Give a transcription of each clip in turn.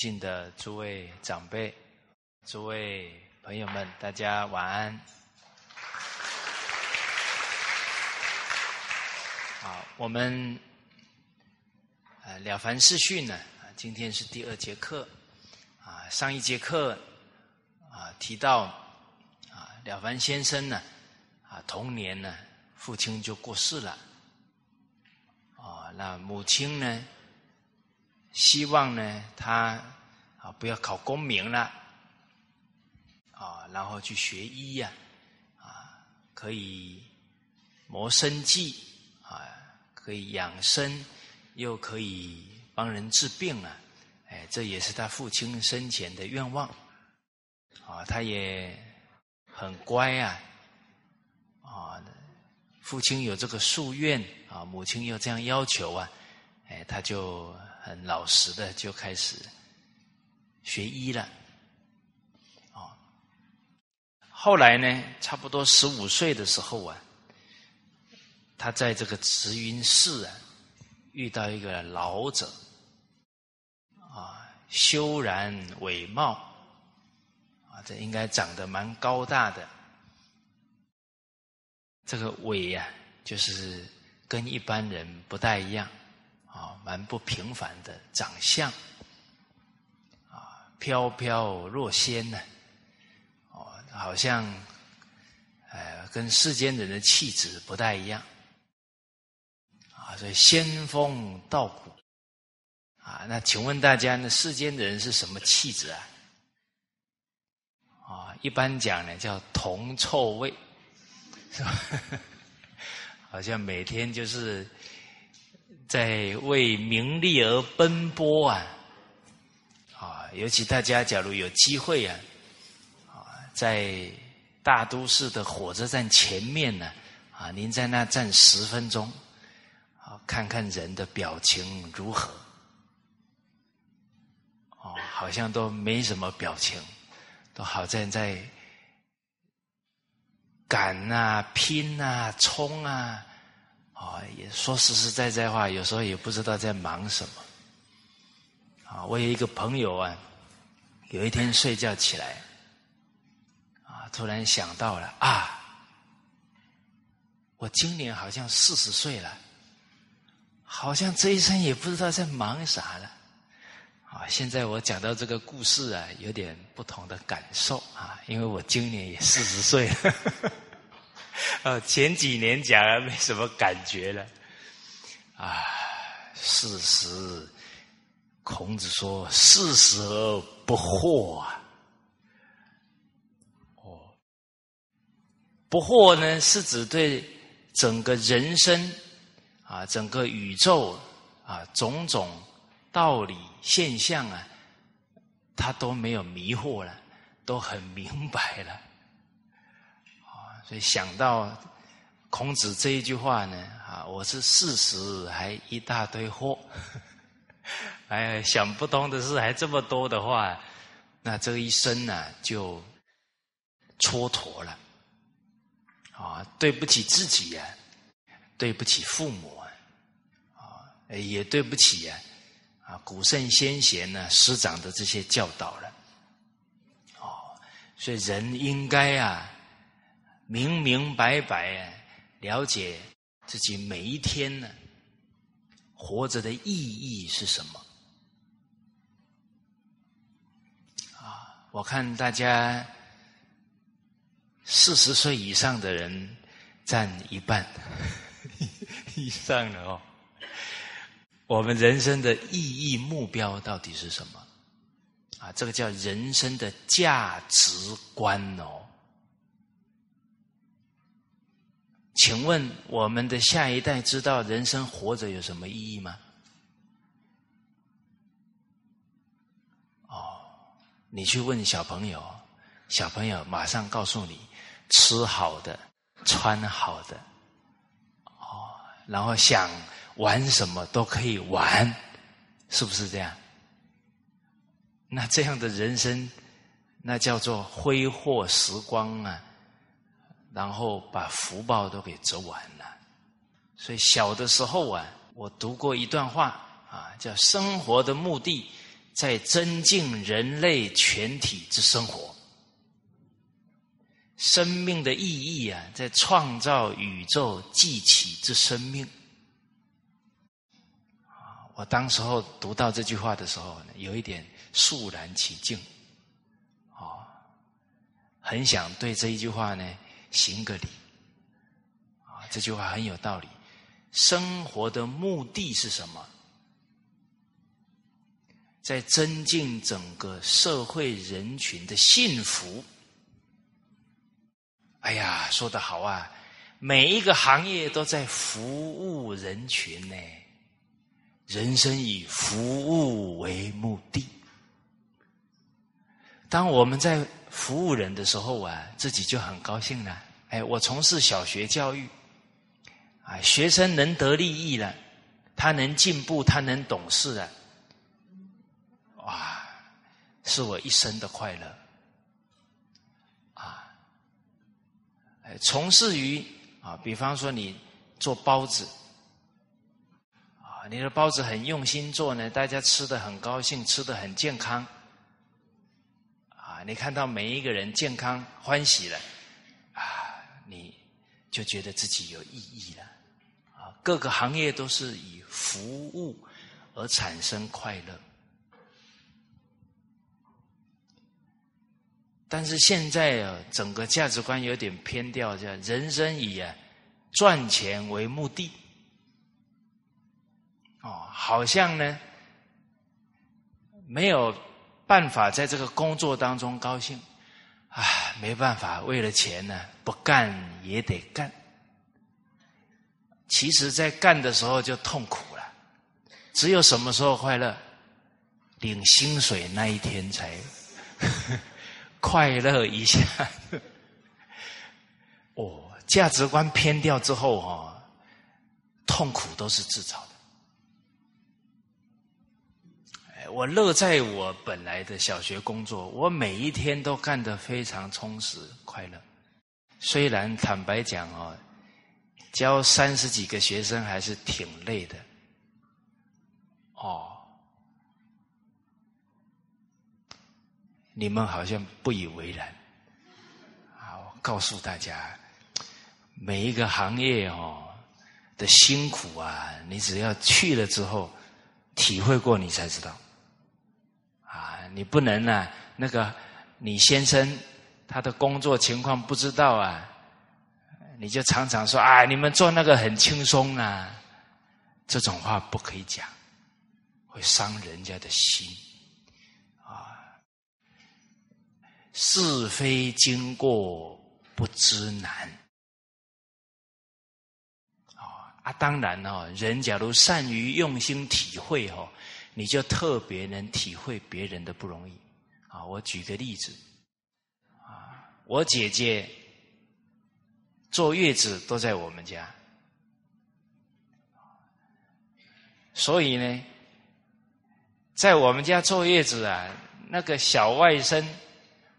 敬的诸位长辈、诸位朋友们，大家晚安。好，我们呃《了凡四训》呢，今天是第二节课啊。上一节课啊提到啊，了凡先生呢啊童年呢，父亲就过世了啊，那母亲呢？希望呢，他啊不要考功名了，啊，然后去学医呀，啊，可以谋生计啊，可以养生，又可以帮人治病啊，哎，这也是他父亲生前的愿望，啊，他也很乖啊，啊，父亲有这个夙愿啊，母亲又这样要求啊，哎，他就。很老实的就开始学医了，哦，后来呢，差不多十五岁的时候啊，他在这个慈云寺啊，遇到一个老者，啊，修然伟貌，啊，这应该长得蛮高大的，这个伟呀，就是跟一般人不太一样。啊，蛮不平凡的长相，啊，飘飘若仙呢，哦，好像，呃，跟世间人的气质不太一样，啊，所以仙风道骨，啊，那请问大家，那世间的人是什么气质啊？啊，一般讲呢，叫铜臭味，是吧？好像每天就是。在为名利而奔波啊！啊，尤其大家假如有机会啊，啊，在大都市的火车站前面呢，啊，您在那站十分钟，啊，看看人的表情如何？哦，好像都没什么表情，都好像在赶啊、拼啊、冲啊。啊，也说实实在在话，有时候也不知道在忙什么。啊，我有一个朋友啊，有一天睡觉起来，啊，突然想到了啊，我今年好像四十岁了，好像这一生也不知道在忙啥了。啊，现在我讲到这个故事啊，有点不同的感受啊，因为我今年也四十岁了。呃，前几年讲还没什么感觉了，啊，四十，孔子说四十而不惑啊，哦，不惑呢是指对整个人生啊，整个宇宙啊，种种道理现象啊，他都没有迷惑了，都很明白了。所以想到孔子这一句话呢，啊，我是四十还一大堆货，哎，想不通的事还这么多的话，那这一生呢就蹉跎了，啊，对不起自己呀，对不起父母啊，啊，也对不起呀，啊，古圣先贤呢师长的这些教导了，哦，所以人应该啊。明明白白了解自己每一天呢活着的意义是什么啊？我看大家四十岁以上的人占一半 以上的哦。我们人生的意义目标到底是什么啊？这个叫人生的价值观哦。请问我们的下一代知道人生活着有什么意义吗？哦，你去问小朋友，小朋友马上告诉你：吃好的，穿好的，哦，然后想玩什么都可以玩，是不是这样？那这样的人生，那叫做挥霍时光啊！然后把福报都给折完了，所以小的时候啊，我读过一段话啊，叫“生活的目的在增进人类全体之生活。生命的意义啊，在创造宇宙记起之生命。我当时候读到这句话的时候呢，有一点肃然起敬，啊，很想对这一句话呢行个礼。啊，这句话很有道理。生活的目的是什么？在增进整个社会人群的幸福。哎呀，说的好啊！每一个行业都在服务人群呢。人生以服务为目的。当我们在服务人的时候啊，自己就很高兴了。哎，我从事小学教育，啊，学生能得利益了，他能进步，他能懂事了，哇，是我一生的快乐。啊从事于啊，比方说你做包子，啊，你的包子很用心做呢，大家吃的很高兴，吃的很健康，你看到每一个人健康欢喜了，啊，你就觉得自己有意义了，啊，各个行业都是以服务而产生快乐。但是现在啊，整个价值观有点偏掉，叫人生以啊赚钱为目的。哦，好像呢没有办法在这个工作当中高兴，啊，没办法，为了钱呢，不干也得干。其实，在干的时候就痛苦了，只有什么时候快乐？领薪水那一天才。快乐一下，哦，价值观偏掉之后哈，痛苦都是自找的。我乐在我本来的小学工作，我每一天都干得非常充实快乐。虽然坦白讲哦，教三十几个学生还是挺累的。哦。你们好像不以为然，啊！我告诉大家，每一个行业哦的辛苦啊，你只要去了之后，体会过，你才知道。你不能呢，那个你先生他的工作情况不知道啊，你就常常说啊，你们做那个很轻松啊，这种话不可以讲，会伤人家的心啊。是非经过不知难，啊啊！当然哦，人假如善于用心体会哦，你就特别能体会别人的不容易啊。我举个例子，啊，我姐姐坐月子都在我们家，所以呢，在我们家坐月子啊，那个小外甥。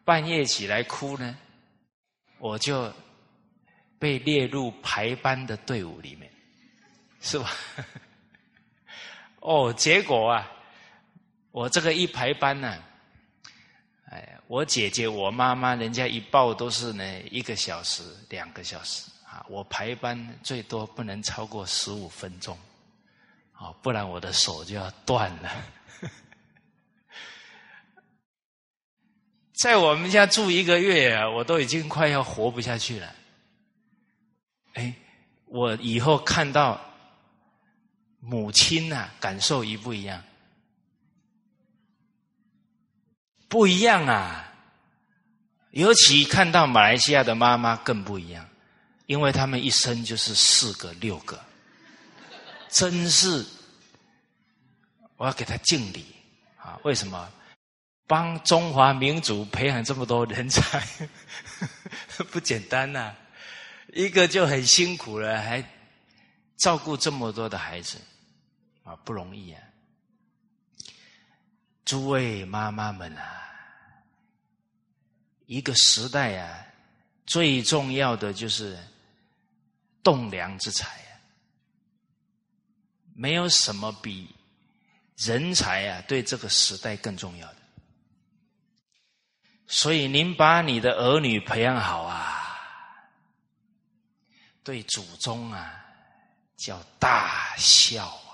半夜起来哭呢，我就被列入排班的队伍里面，是吧？哦，结果啊，我这个一排班呢，哎，我姐姐、我妈妈，人家一报都是呢一个小时、两个小时啊，我排班最多不能超过十五分钟，啊，不然我的手就要断了。在我们家住一个月啊，我都已经快要活不下去了。哎，我以后看到母亲呐，感受一不一样？不一样啊！尤其看到马来西亚的妈妈更不一样，因为他们一生就是四个、六个，真是我要给他敬礼啊！为什么？帮中华民族培养这么多人才，不简单呐！一个就很辛苦了，还照顾这么多的孩子，啊，不容易啊！诸位妈妈们啊，一个时代啊，最重要的就是栋梁之才啊，没有什么比人才啊，对这个时代更重要的。所以，您把你的儿女培养好啊，对祖宗啊，叫大孝啊。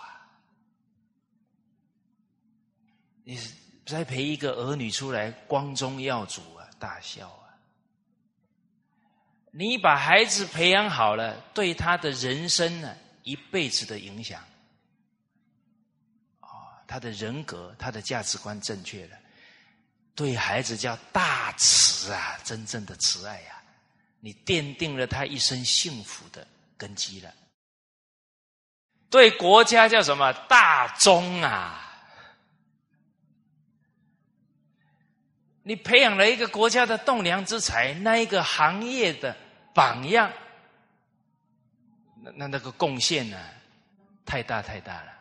你再陪一个儿女出来，光宗耀祖啊，大孝啊。你把孩子培养好了，对他的人生呢，一辈子的影响。他的人格、他的价值观正确了，对孩子叫大慈啊，真正的慈爱呀，你奠定了他一生幸福的根基了。对国家叫什么大忠啊？你培养了一个国家的栋梁之才，那一个行业的榜样，那那那个贡献呢，太大太大了。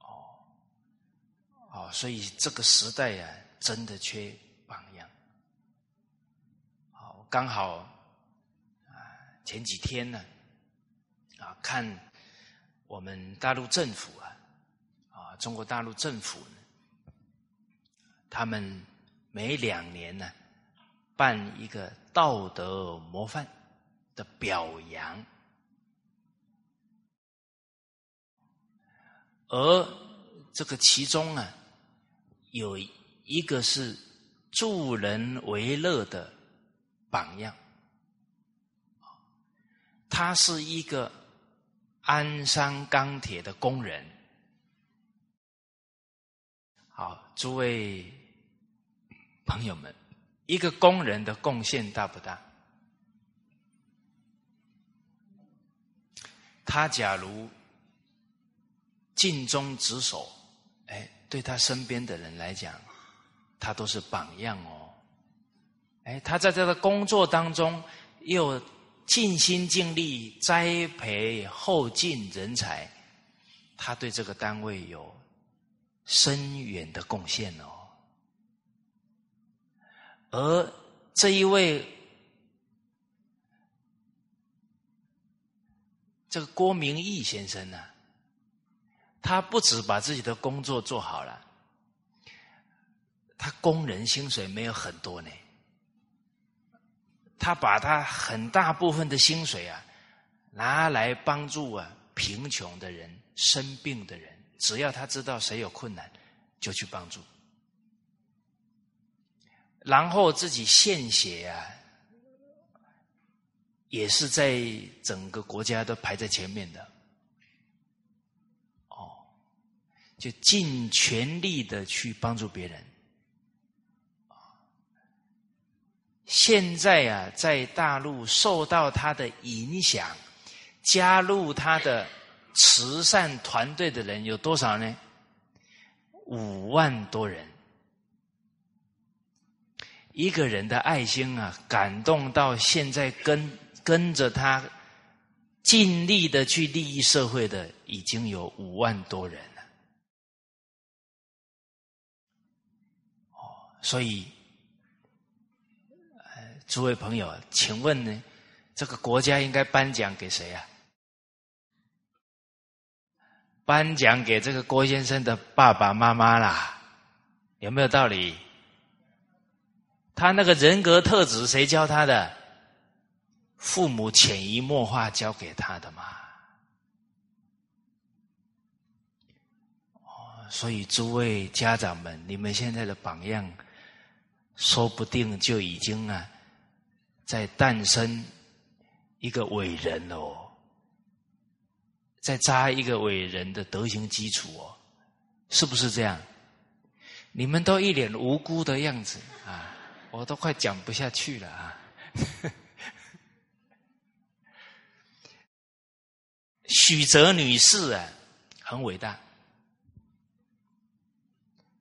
哦，哦所以这个时代呀，真的缺榜样。好，刚好啊，前几天呢，啊，看我们大陆政府啊，啊，中国大陆政府呢，他们每两年呢，办一个道德模范的表扬，而这个其中呢。有一个是助人为乐的榜样，他是一个鞍山钢铁的工人。好，诸位朋友们，一个工人的贡献大不大？他假如尽忠职守，哎。对他身边的人来讲，他都是榜样哦。哎，他在这个工作当中又尽心尽力栽培后进人才，他对这个单位有深远的贡献哦。而这一位这个郭明义先生呢？他不止把自己的工作做好了，他工人薪水没有很多呢。他把他很大部分的薪水啊，拿来帮助啊贫穷的人、生病的人，只要他知道谁有困难，就去帮助。然后自己献血啊，也是在整个国家都排在前面的。哦就尽全力的去帮助别人。现在啊，在大陆受到他的影响，加入他的慈善团队的人有多少呢？五万多人。一个人的爱心啊，感动到现在跟跟着他尽力的去利益社会的，已经有五万多人了。哦。所以，诸位朋友，请问呢，这个国家应该颁奖给谁啊？颁奖给这个郭先生的爸爸妈妈啦，有没有道理？他那个人格特质谁教他的？父母潜移默化教给他的嘛。哦，所以诸位家长们，你们现在的榜样。说不定就已经啊，在诞生一个伟人哦，在扎一个伟人的德行基础哦，是不是这样？你们都一脸无辜的样子，我都快讲不下去了啊！许哲女士啊，很伟大，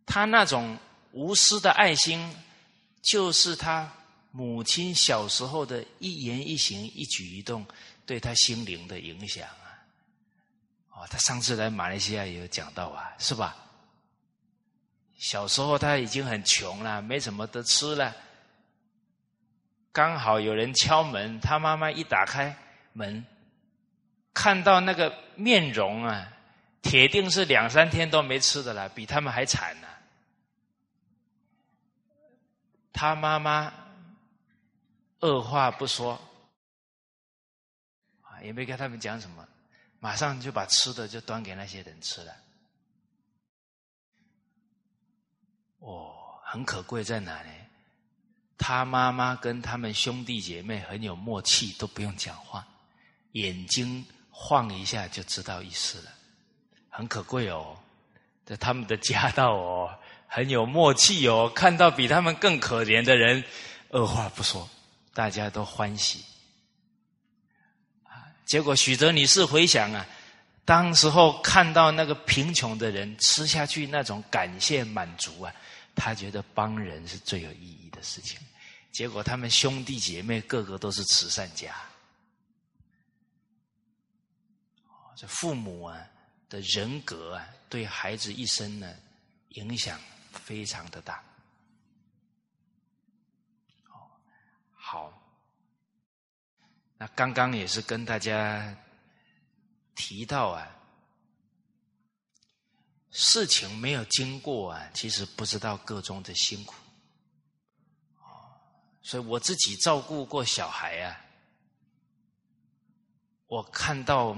她那种无私的爱心。就是他母亲小时候的一言一行、一举一动，对他心灵的影响啊！哦，他上次来马来西亚也有讲到啊，是吧？小时候他已经很穷了，没什么得吃了，刚好有人敲门，他妈妈一打开门，看到那个面容啊，铁定是两三天都没吃的了，比他们还惨呢。他妈妈二话不说，啊，也没跟他们讲什么，马上就把吃的就端给那些人吃了。哦，很可贵在哪呢？他妈妈跟他们兄弟姐妹很有默契，都不用讲话，眼睛晃一下就知道意思了，很可贵哦，在他们的家道哦，很有默契哦，看到比他们更可怜的人，二话不说，大家都欢喜。结果许哲女士回想啊，当时候看到那个贫穷的人吃下去那种感谢满足啊，他觉得帮人是最有意义的事情。结果他们兄弟姐妹个个都是慈善家，这父母啊的人格啊，对孩子一生呢影响非常的大。好，那刚刚也是跟大家提到啊，事情没有经过啊，其实不知道个中的辛苦。所以我自己照顾过小孩啊，我看到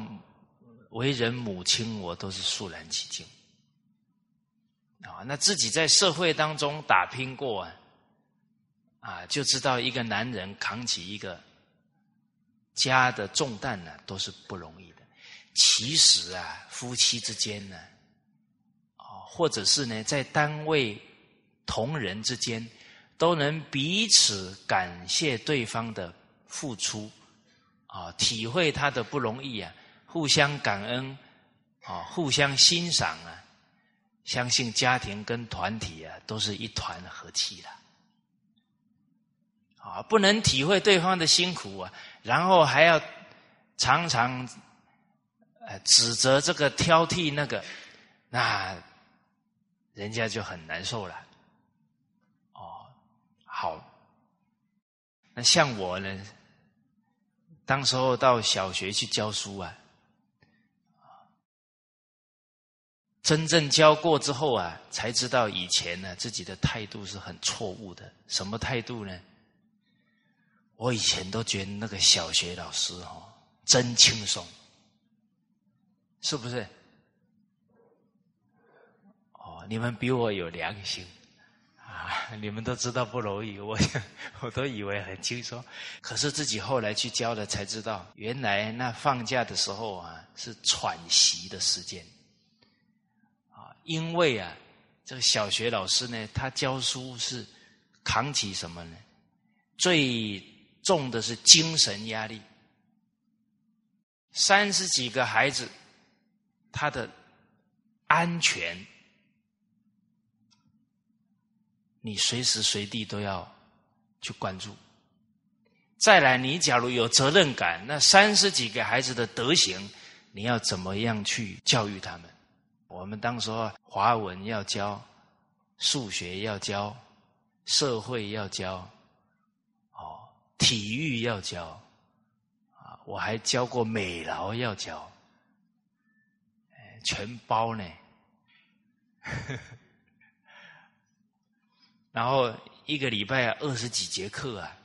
为人母亲，我都是肃然起敬啊。那自己在社会当中打拼过啊，啊，就知道一个男人扛起一个家的重担呢，都是不容易的。其实啊，夫妻之间呢，或者是呢，在单位同仁之间。都能彼此感谢对方的付出，啊，体会他的不容易啊，互相感恩，啊，互相欣赏啊，相信家庭跟团体啊都是一团和气的，啊，不能体会对方的辛苦啊，然后还要常常呃指责这个挑剔那个，那人家就很难受了。哦好，那像我呢？当时候到小学去教书啊，真正教过之后啊，才知道以前呢自己的态度是很错误的。什么态度呢？我以前都觉得那个小学老师哦，真轻松，是不是？你们比我有良心。啊你们都知道不容易，我 我都以为很轻松，可是自己后来去教了才知道，原来那放假的时候啊是喘息的时间，啊，因为啊这个小学老师呢，他教书是扛起什么呢？最重的是精神压力，三十几个孩子，他的安全。你随时随地都要去关注。再来，你假如有责任感，那三十几个孩子的德行，你要怎么样去教育他们？我们当时华文要教，数学要教，社会要教，哦，体育要教，啊，我还教过美劳要教，全包呢。呵 呵然后一个礼拜二十几节课啊，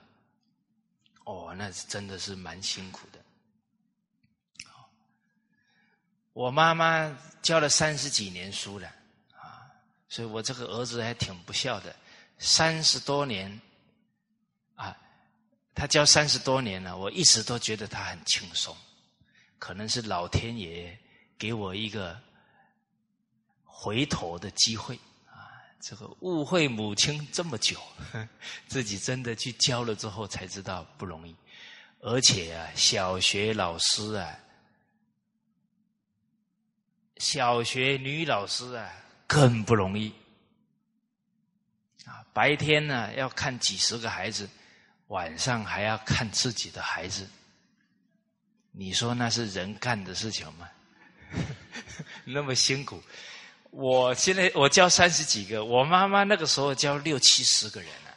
哦，那是真的是蛮辛苦的。我妈妈教了三十几年书了啊，所以我这个儿子还挺不孝的。三十多年啊，他教三十多年了，我一直都觉得他很轻松，可能是老天爷给我一个回头的机会。这个误会母亲这么久，自己真的去教了之后才知道不容易，而且啊，小学老师啊，小学女老师啊更不容易啊，白天呢要看几十个孩子，晚上还要看自己的孩子，你说那是人干的事情吗？那么辛苦。我现在我教三十几个，我妈妈那个时候教六七十个人呢，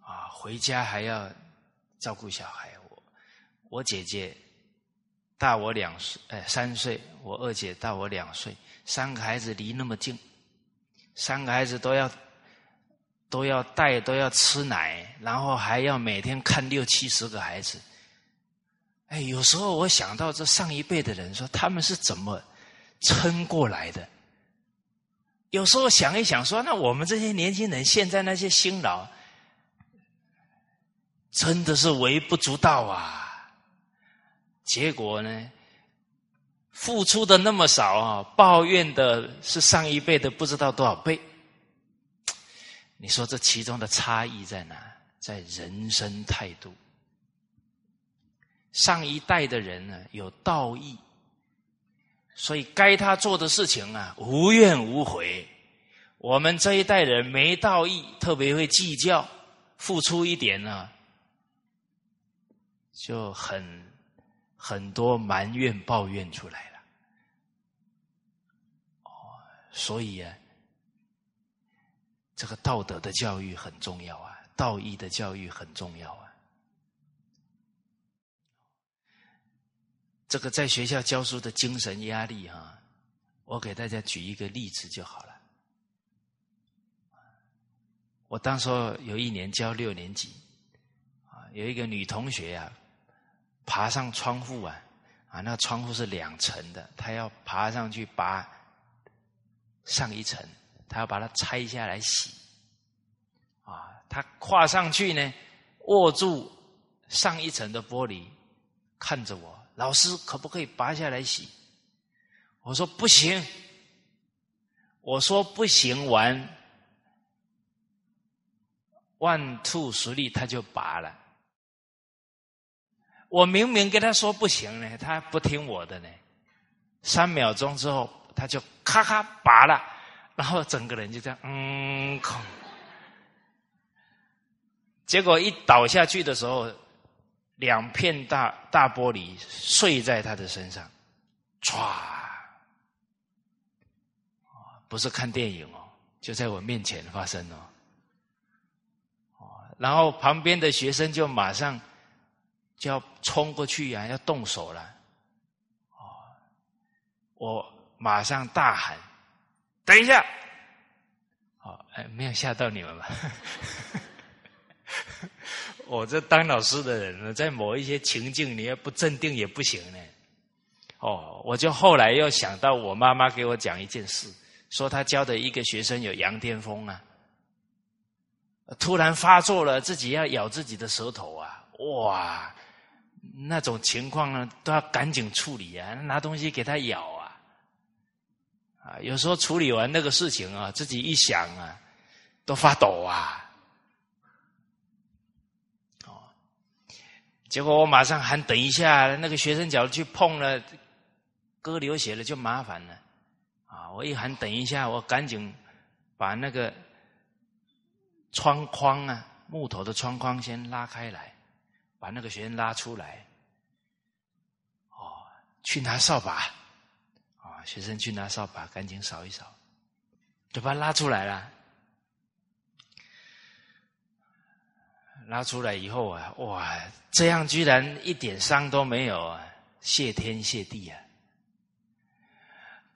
啊，回家还要照顾小孩，我我姐姐大我两岁，哎，三岁；我二姐大我两岁，三个孩子离那么近，三个孩子都要都要带，都要吃奶，然后还要每天看六七十个孩子。哎，有时候我想到这上一辈的人，说他们是怎么撑过来的？有时候想一想，说那我们这些年轻人，现在那些辛劳，真的是微不足道啊！结果呢，付出的那么少啊，抱怨的是上一辈的不知道多少倍。你说这其中的差异在哪？在人生态度。上一代的人呢，有道义，所以该他做的事情啊，无怨无悔。我们这一代人没道义，特别会计较，付出一点呢，就很很多埋怨抱怨出来了。哦，所以啊，这个道德的教育很重要啊，道义的教育很重要啊。这个在学校教书的精神压力哈，我给大家举一个例子就好了。我当时有一年教六年级，啊，有一个女同学呀，爬上窗户啊，啊，那窗户是两层的，她要爬上去拔上一层，她要把它拆下来洗，啊，她跨上去呢，握住上一层的玻璃，看着我。老师可不可以拔下来洗？我说不行。我说不行，完，one two 实力他就拔了。我明明跟他说不行呢，他不听我的呢。三秒钟之后，他就咔咔拔了，然后整个人就这样，嗯，空。结果一倒下去的时候。两片大大玻璃碎在他的身上，唰！不是看电影哦，就在我面前发生哦。然后旁边的学生就马上就要冲过去呀，要动手了。哦，我马上大喊：“等一下！”哦，哎，没有吓到你们吧？我这当老师的人呢，在某一些情境，你要不镇定也不行呢。哦，我就后来又想到我妈妈给我讲一件事，说她教的一个学生有羊癫疯啊，突然发作了，自己要咬自己的舌头啊，哇，那种情况呢，都要赶紧处理啊，拿东西给他咬啊，啊，有时候处理完那个事情啊，自己一想啊，都发抖啊。结果我马上喊等一下，那个学生脚去碰了，割流血了就麻烦了。啊！我一喊等一下，我赶紧把那个窗框啊，木头的窗框先拉开来，把那个学生拉出来。哦，去拿扫把。啊，学生去拿扫把，赶紧扫一扫，就把他拉出来了。拉出来以后啊，哇，这样居然一点伤都没有啊！谢天谢地啊！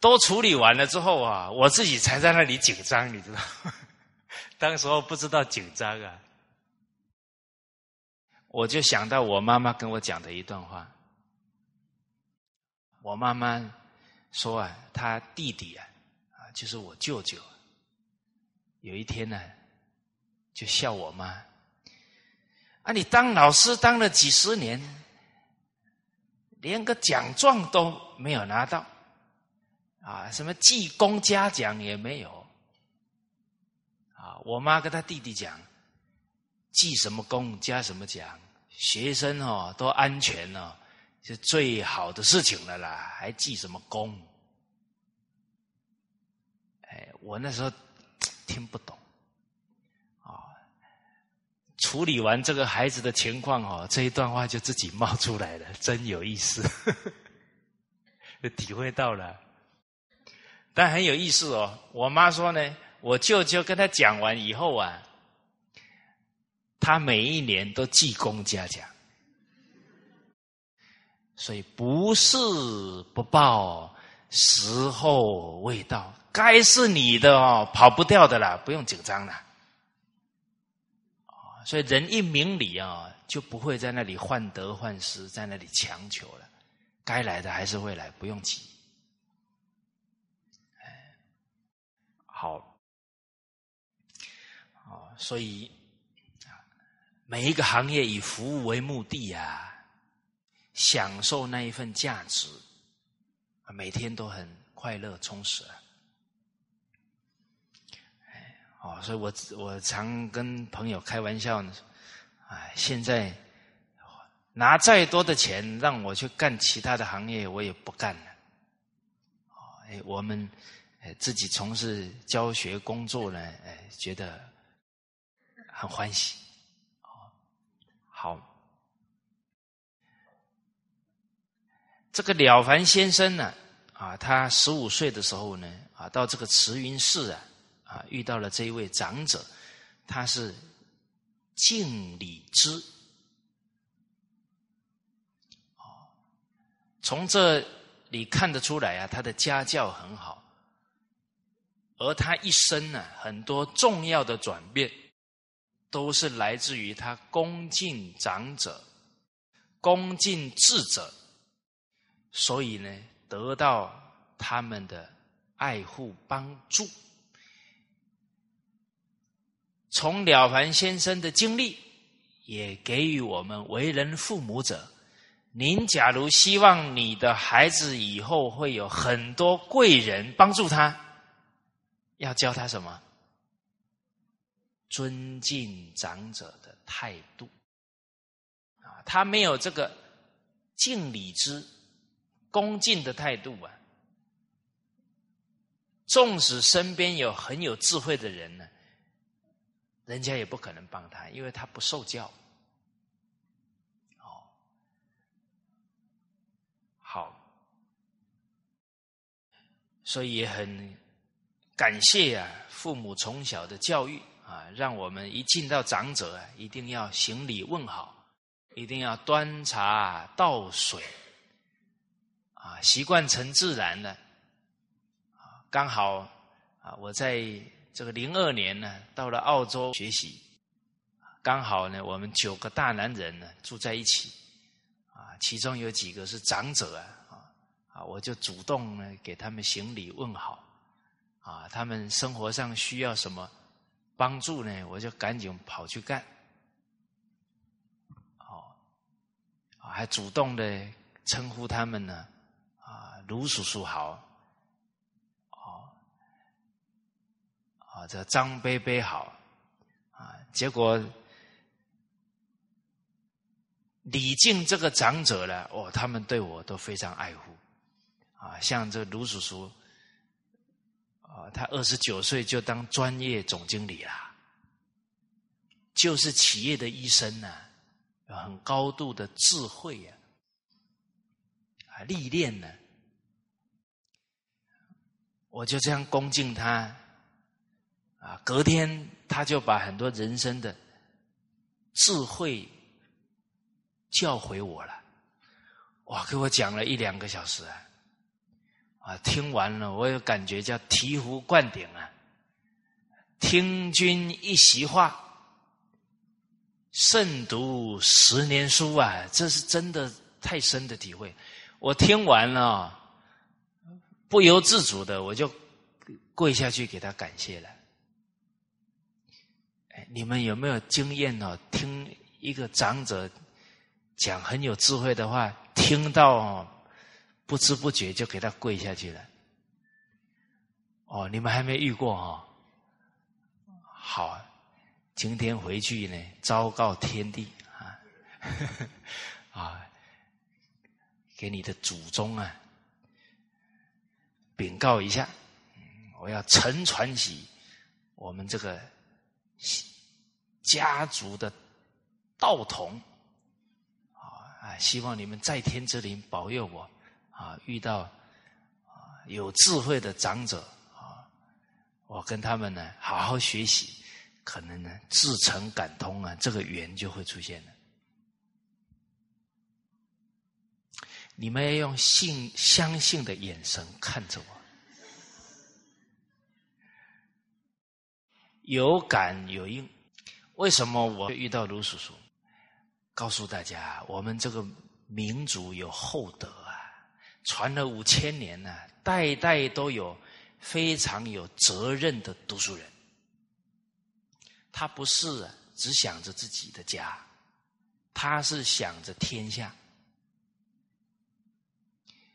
都处理完了之后啊，我自己才在那里紧张，你知道？当时候不知道紧张啊，我就想到我妈妈跟我讲的一段话。我妈妈说啊，她弟弟啊，啊，就是我舅舅，有一天呢，就笑我妈。啊！你当老师当了几十年，连个奖状都没有拿到，啊，什么记功嘉奖也没有，啊！我妈跟他弟弟讲，记什么功加什么奖，学生哦都安全哦，是最好的事情了啦，还记什么功？哎，我那时候听不懂。处理完这个孩子的情况哦，这一段话就自己冒出来了，真有意思，就 体会到了。但很有意思哦，我妈说呢，我舅舅跟他讲完以后啊，他每一年都记功嘉奖。所以不是不报，时候未到，该是你的哦，跑不掉的啦，不用紧张了。所以人一明理啊，就不会在那里患得患失，在那里强求了。该来的还是会来，不用急。好，哦，所以每一个行业以服务为目的啊，享受那一份价值，每天都很快乐充实。哎，哦，所以我我常跟朋友开玩笑呢，哎，现在。拿再多的钱让我去干其他的行业，我也不干了。哦哎，我们自己从事教学工作呢，哎，觉得很欢喜。哦好，这个了凡先生呢，啊，他十五岁的时候呢，啊，到这个慈云寺啊，啊，遇到了这一位长者，他是敬礼之。从这里看得出来啊，他的家教很好，而他一生呢，很多重要的转变，都是来自于他恭敬长者、恭敬智者，所以呢，得到他们的爱护帮助。从了凡先生的经历，也给予我们为人父母者。您假如希望你的孩子以后会有很多贵人帮助他，要教他什么？尊敬长者的态度啊！他没有这个敬礼之恭敬的态度啊，纵使身边有很有智慧的人呢，人家也不可能帮他，因为他不受教。哦好，所以也很感谢啊，父母从小的教育啊，让我们一见到长者啊，一定要行礼问好，一定要端茶倒水，啊，习惯成自然了。刚好啊，我在这个零二年呢，到了澳洲学习，刚好呢，我们九个大男人呢住在一起。啊其中有几个是长者啊，啊啊，我就主动呢给他们行礼问好，啊，他们生活上需要什么帮助呢，我就赶紧跑去干，哦，还主动的称呼他们呢，啊，卢叔叔好，哦，啊，这张贝贝好，啊，结果。李靖这个长者呢，哦，他们对我都非常爱护，啊，像这卢叔叔，啊，他二十九岁就当专业总经理啦，就是企业的医生呢，有很高度的智慧呀，啊，历练呢，我就这样恭敬他，啊，隔天他就把很多人生的智慧。教诲我了，哇！给我讲了一两个小时啊，啊！听完了，我有感觉叫醍醐灌顶啊。听君一席话，胜读十年书啊！这是真的太深的体会。我听完了，不由自主的我就跪下去给他感谢了。你们有没有经验呢？听一个长者。讲很有智慧的话，听到不知不觉就给他跪下去了。哦，你们还没遇过哦？好，今天回去呢，昭告天地啊，啊，给你的祖宗啊禀告一下，我要承传起我们这个家族的道统。啊，希望你们在天之灵保佑我，啊，遇到啊有智慧的长者啊，我跟他们呢好好学习，可能呢自成感通啊，这个缘就会出现了。你们要用信相信的眼神看着我，有感有应。为什么我遇到卢叔叔？告诉大家，我们这个民族有厚德啊，传了五千年呢，代代都有非常有责任的读书人。他不是只想着自己的家，他是想着天下。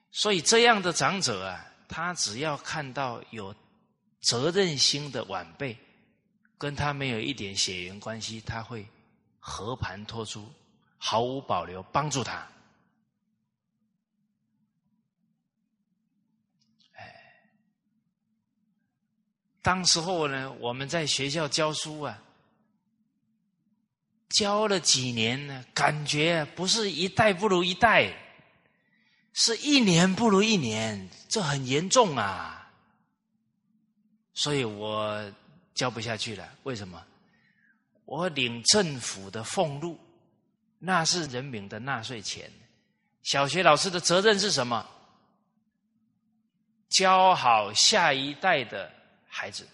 所以这样的长者啊，他只要看到有责任心的晚辈，跟他没有一点血缘关系，他会和盘托出，毫无保留帮助他。哎，当时候呢，我们在学校教书啊，教了几年呢，感觉不是一代不如一代。是一年不如一年，这很严重啊！所以我教不下去了。为什么？我领政府的俸禄，那是人民的纳税钱。小学老师的责任是什么？教好下一代的孩子，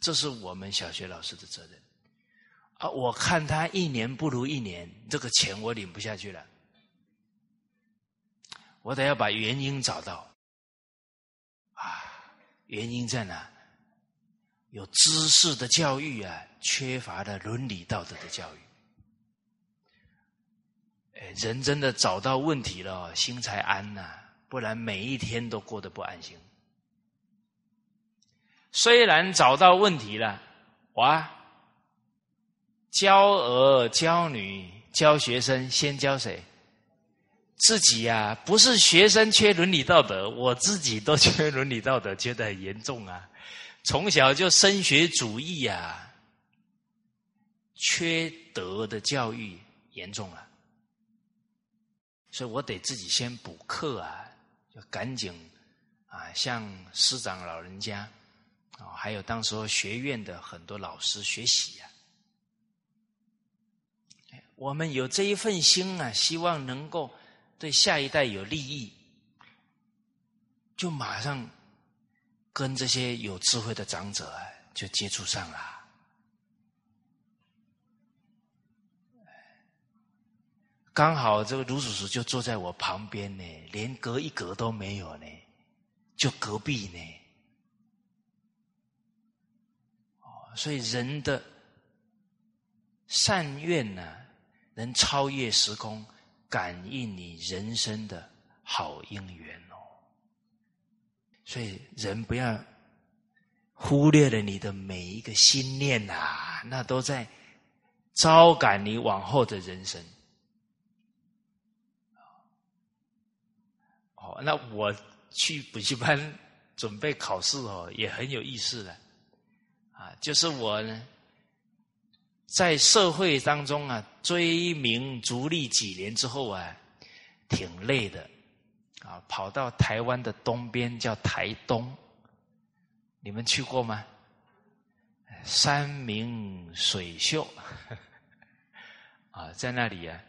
这是我们小学老师的责任。啊，我看他一年不如一年，这个钱我领不下去了。我得要把原因找到，啊，原因在哪？有知识的教育啊，缺乏了伦理道德的教育。人真的找到问题了，心才安呐，不然每一天都过得不安心。虽然找到问题了，哇，教儿教女教学生，先教谁？自己呀，不是学生缺伦理道德，我自己都 缺伦理道德，觉得很严重啊。从小就升学主义呀，缺德的教育严重了，所以我得自己先补课啊，就赶紧啊，向师长老人家啊，还有当时候学院的很多老师学习呀。我们有这一份心啊，希望能够。对下一代有利益，就马上跟这些有智慧的长者就接触上了。刚好这个卢叔叔就坐在我旁边呢，连隔一格都没有呢，就隔壁呢。哦，所以人的善愿呢，能超越时空。感应你人生的好姻缘，所以人不要忽略了你的每一个心念呐，那都在招感你往后的人生。哦，那我去补习班准备考试哦，也很有意思的啊，就是我呢。在社会当中啊，追名逐利几年之后啊，挺累的，啊，跑到台湾的东边叫台东，你们去过吗？山明水秀，啊，在那里啊，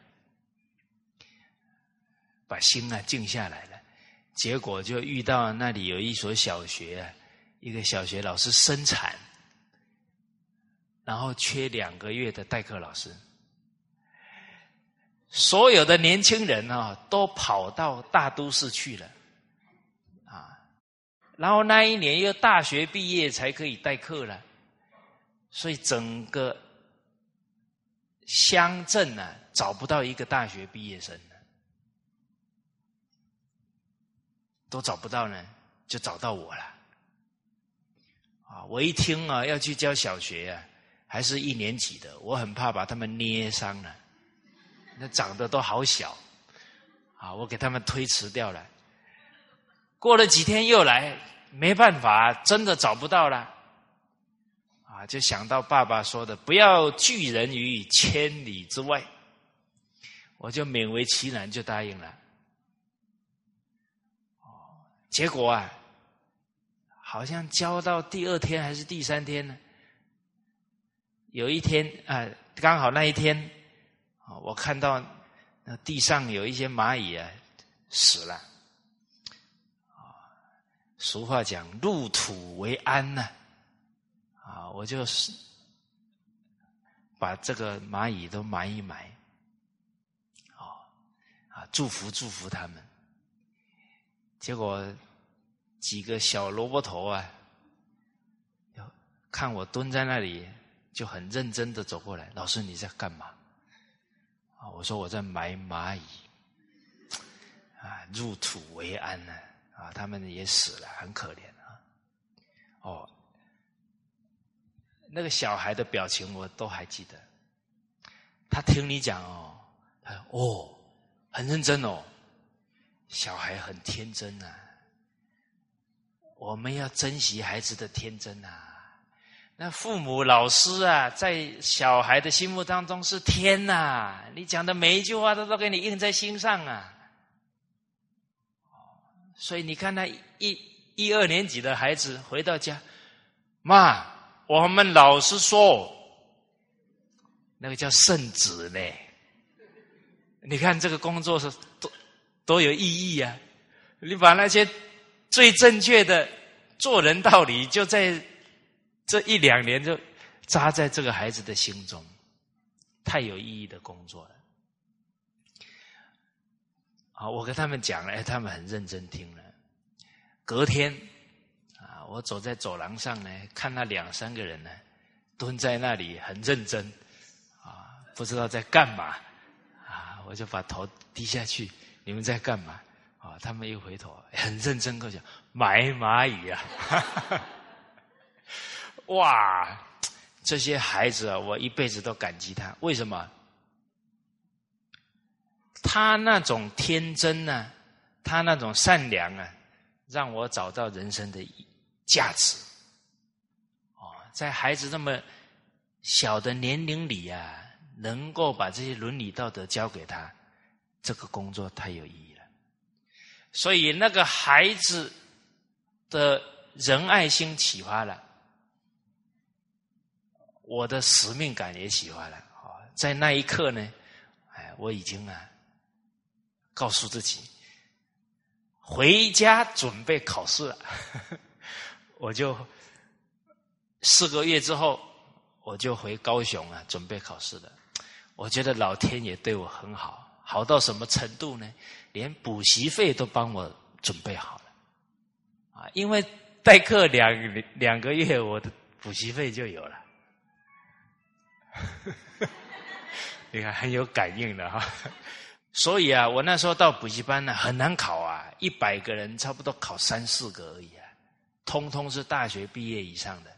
把心啊静下来了，结果就遇到那里有一所小学，一个小学老师生产。然后缺两个月的代课老师，所有的年轻人啊都跑到大都市去了，啊，然后那一年又大学毕业才可以代课了，所以整个乡镇呢找不到一个大学毕业生，都找不到呢，就找到我了，啊，我一听啊要去教小学啊。还是一年级的，我很怕把他们捏伤了。那长得都好小，啊，我给他们推迟掉了。过了几天又来，没办法，真的找不到了。啊，就想到爸爸说的“不要拒人于千里之外”，我就勉为其难就答应了。哦，结果啊，好像教到第二天还是第三天呢。有一天啊，刚好那一天，我看到那地上有一些蚂蚁啊，死了。啊，俗话讲“入土为安”呐，啊，我就是把这个蚂蚁都埋一埋，啊，啊，祝福祝福他们。结果几个小萝卜头啊，看我蹲在那里，就很认真的走过来。老师你在干嘛？啊，我说我在埋蚂蚁，啊，入土为安呢，啊，他们也死了，很可怜啊。哦，那个小孩的表情我都还记得，他听你讲哦，他哦，很认真哦，小孩很天真呐，我们要珍惜孩子的天真呐。那父母、老师啊，在小孩的心目当中是天呐！你讲的每一句话，他都给你印在心上啊。所以你看，那一一二年级的孩子回到家，妈，我们老师说，那个叫圣旨呢。你看这个工作是多多有意义啊！你把那些最正确的做人道理，就在。这一两年就扎在这个孩子的心中，太有意义的工作了。好，我跟他们讲了，哎，他们很认真听了。隔天啊，我走在走廊上呢，看那两三个人呢，蹲在那里很认真，啊，不知道在干嘛，啊，我就把头低下去，你们在干嘛？啊，他们一回头，很认真跟我讲，埋蚂蚁啊。哇，这些孩子啊，我一辈子都感激他。为什么？他那种天真呢，他那种善良啊，让我找到人生的价值。哦，在孩子那么小的年龄里啊，能够把这些伦理道德教给他，这个工作太有意义了。所以那个孩子的仁爱心启发了。我的使命感也喜欢了啊！在那一刻呢，哎，我已经啊，告诉自己回家准备考试了。我就四个月之后，我就回高雄啊，准备考试了。我觉得老天爷对我很好，好到什么程度呢？连补习费都帮我准备好了啊！因为代课两两个月，我的补习费就有了。你看很有感应的哈，所以啊，我那时候到补习班呢很难考啊，一百个人差不多考三四个而已啊，通通是大学毕业以上的。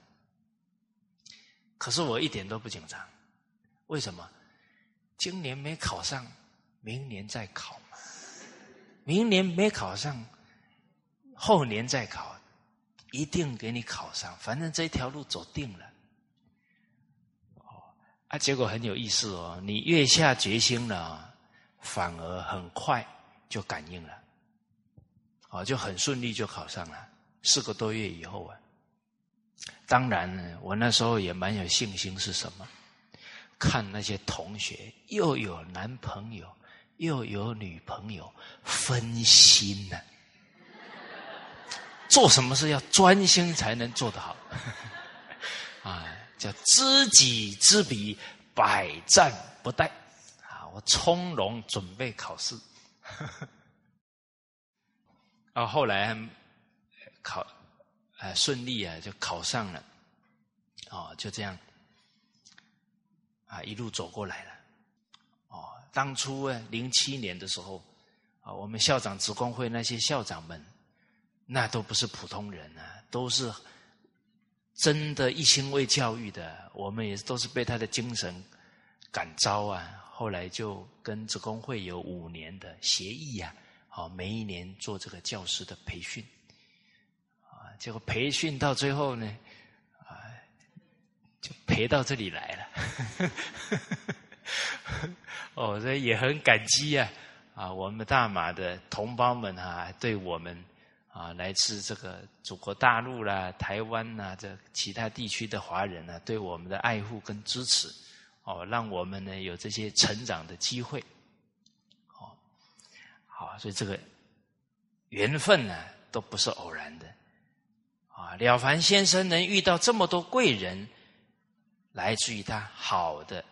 可是我一点都不紧张，为什么？今年没考上，明年再考嘛；明年没考上，后年再考，一定给你考上。反正这条路走定了。啊，结果很有意思哦！你越下决心了，反而很快就感应了，哦，就很顺利就考上了。四个多月以后啊，当然，我那时候也蛮有信心，是什么？看那些同学又有男朋友又有女朋友，分心呢。做什么事要专心才能做得好，啊。叫知己知彼，百战不殆。啊，我从容准备考试。啊，后来考，啊顺利啊，就考上了。哦，就这样，啊，一路走过来了。哦，当初啊，零七年的时候，啊，我们校长职工会那些校长们，那都不是普通人啊，都是。真的一心为教育的，我们也都是被他的精神感召啊。后来就跟职工会有五年的协议呀，好，每一年做这个教师的培训啊。结果培训到最后呢，啊，就陪到这里来了。哦，这也很感激啊啊，我们大马的同胞们啊，对我们。啊，来自这个祖国大陆啦、台湾呐，这其他地区的华人呢，对我们的爱护跟支持，哦，让我们呢有这些成长的机会，哦好，所以这个缘分呢，都不是偶然的。啊，了凡先生能遇到这么多贵人，来自于他好的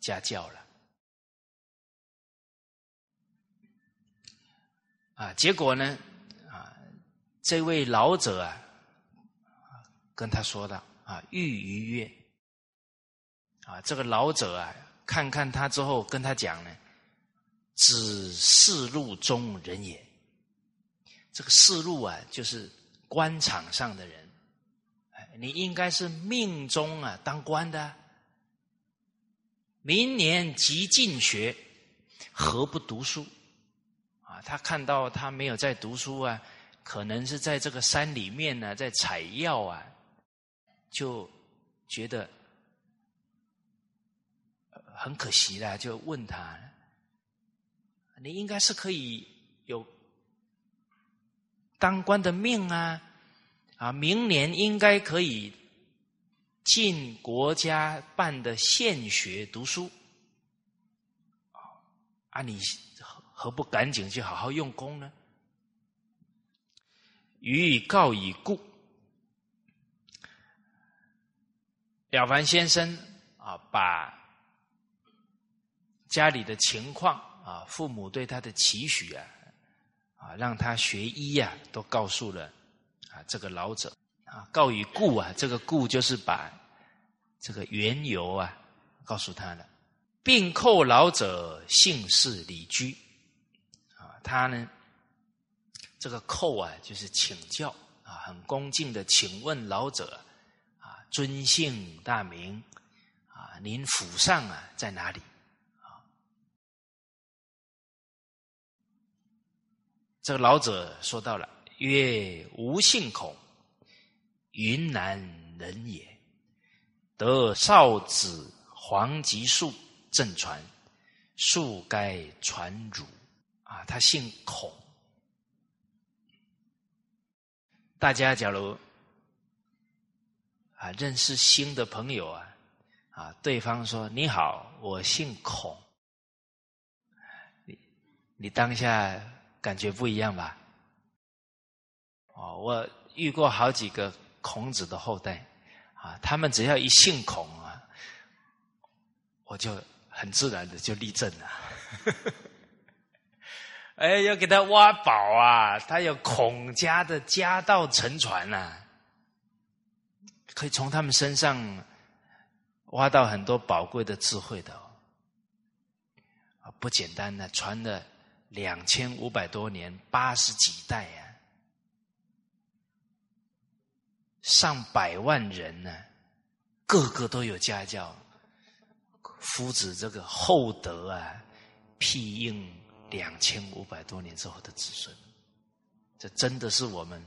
家教了。啊，结果呢，这位老者啊，跟他说道：“啊，欲于悦。”啊，这个老者啊，看看他之后，跟他讲呢：“指世路中人也。”这个世路啊，就是官场上的人。你应该是命中啊当官的，明年即进学，何不读书？啊他看到他没有在读书啊，可能是在这个山里面呢，在采药啊，就觉得很可惜了，就问他：“你应该是可以有当官的命啊，啊，明年应该可以进国家办的县学读书啊，你。”何不赶紧去好好用功呢？予以告以故。了凡先生啊，把家里的情况啊，父母对他的期许啊，啊，让他学医呀，都告诉了啊这个老者啊，告以故啊，这个故就是把这个缘由啊告诉他了，并叩老者姓氏礼居啊。他呢，这个叩啊，就是请教啊，很恭敬的请问老者啊，尊姓大名啊，您府上啊在哪里啊？这个老者说到了，曰：吾姓孔，云南人也，得少子黄吉树正传，树该传汝。啊，他姓孔。大家假如啊认识新的朋友啊，啊，对方说你好，我姓孔，你你当下感觉不一样吧？哦，我遇过好几个孔子的后代啊，他们只要一姓孔啊，我就很自然的就立正了。哎，要给他挖宝啊！他有孔家的家道沉传呐，可以从他们身上挖到很多宝贵的智慧的啊，不简单的，传了两千五百多年，八十几代呀，上百万人呢，个个都有家教，夫子这个厚德啊，庇应。两千五百多年之后的子孙，这真的是我们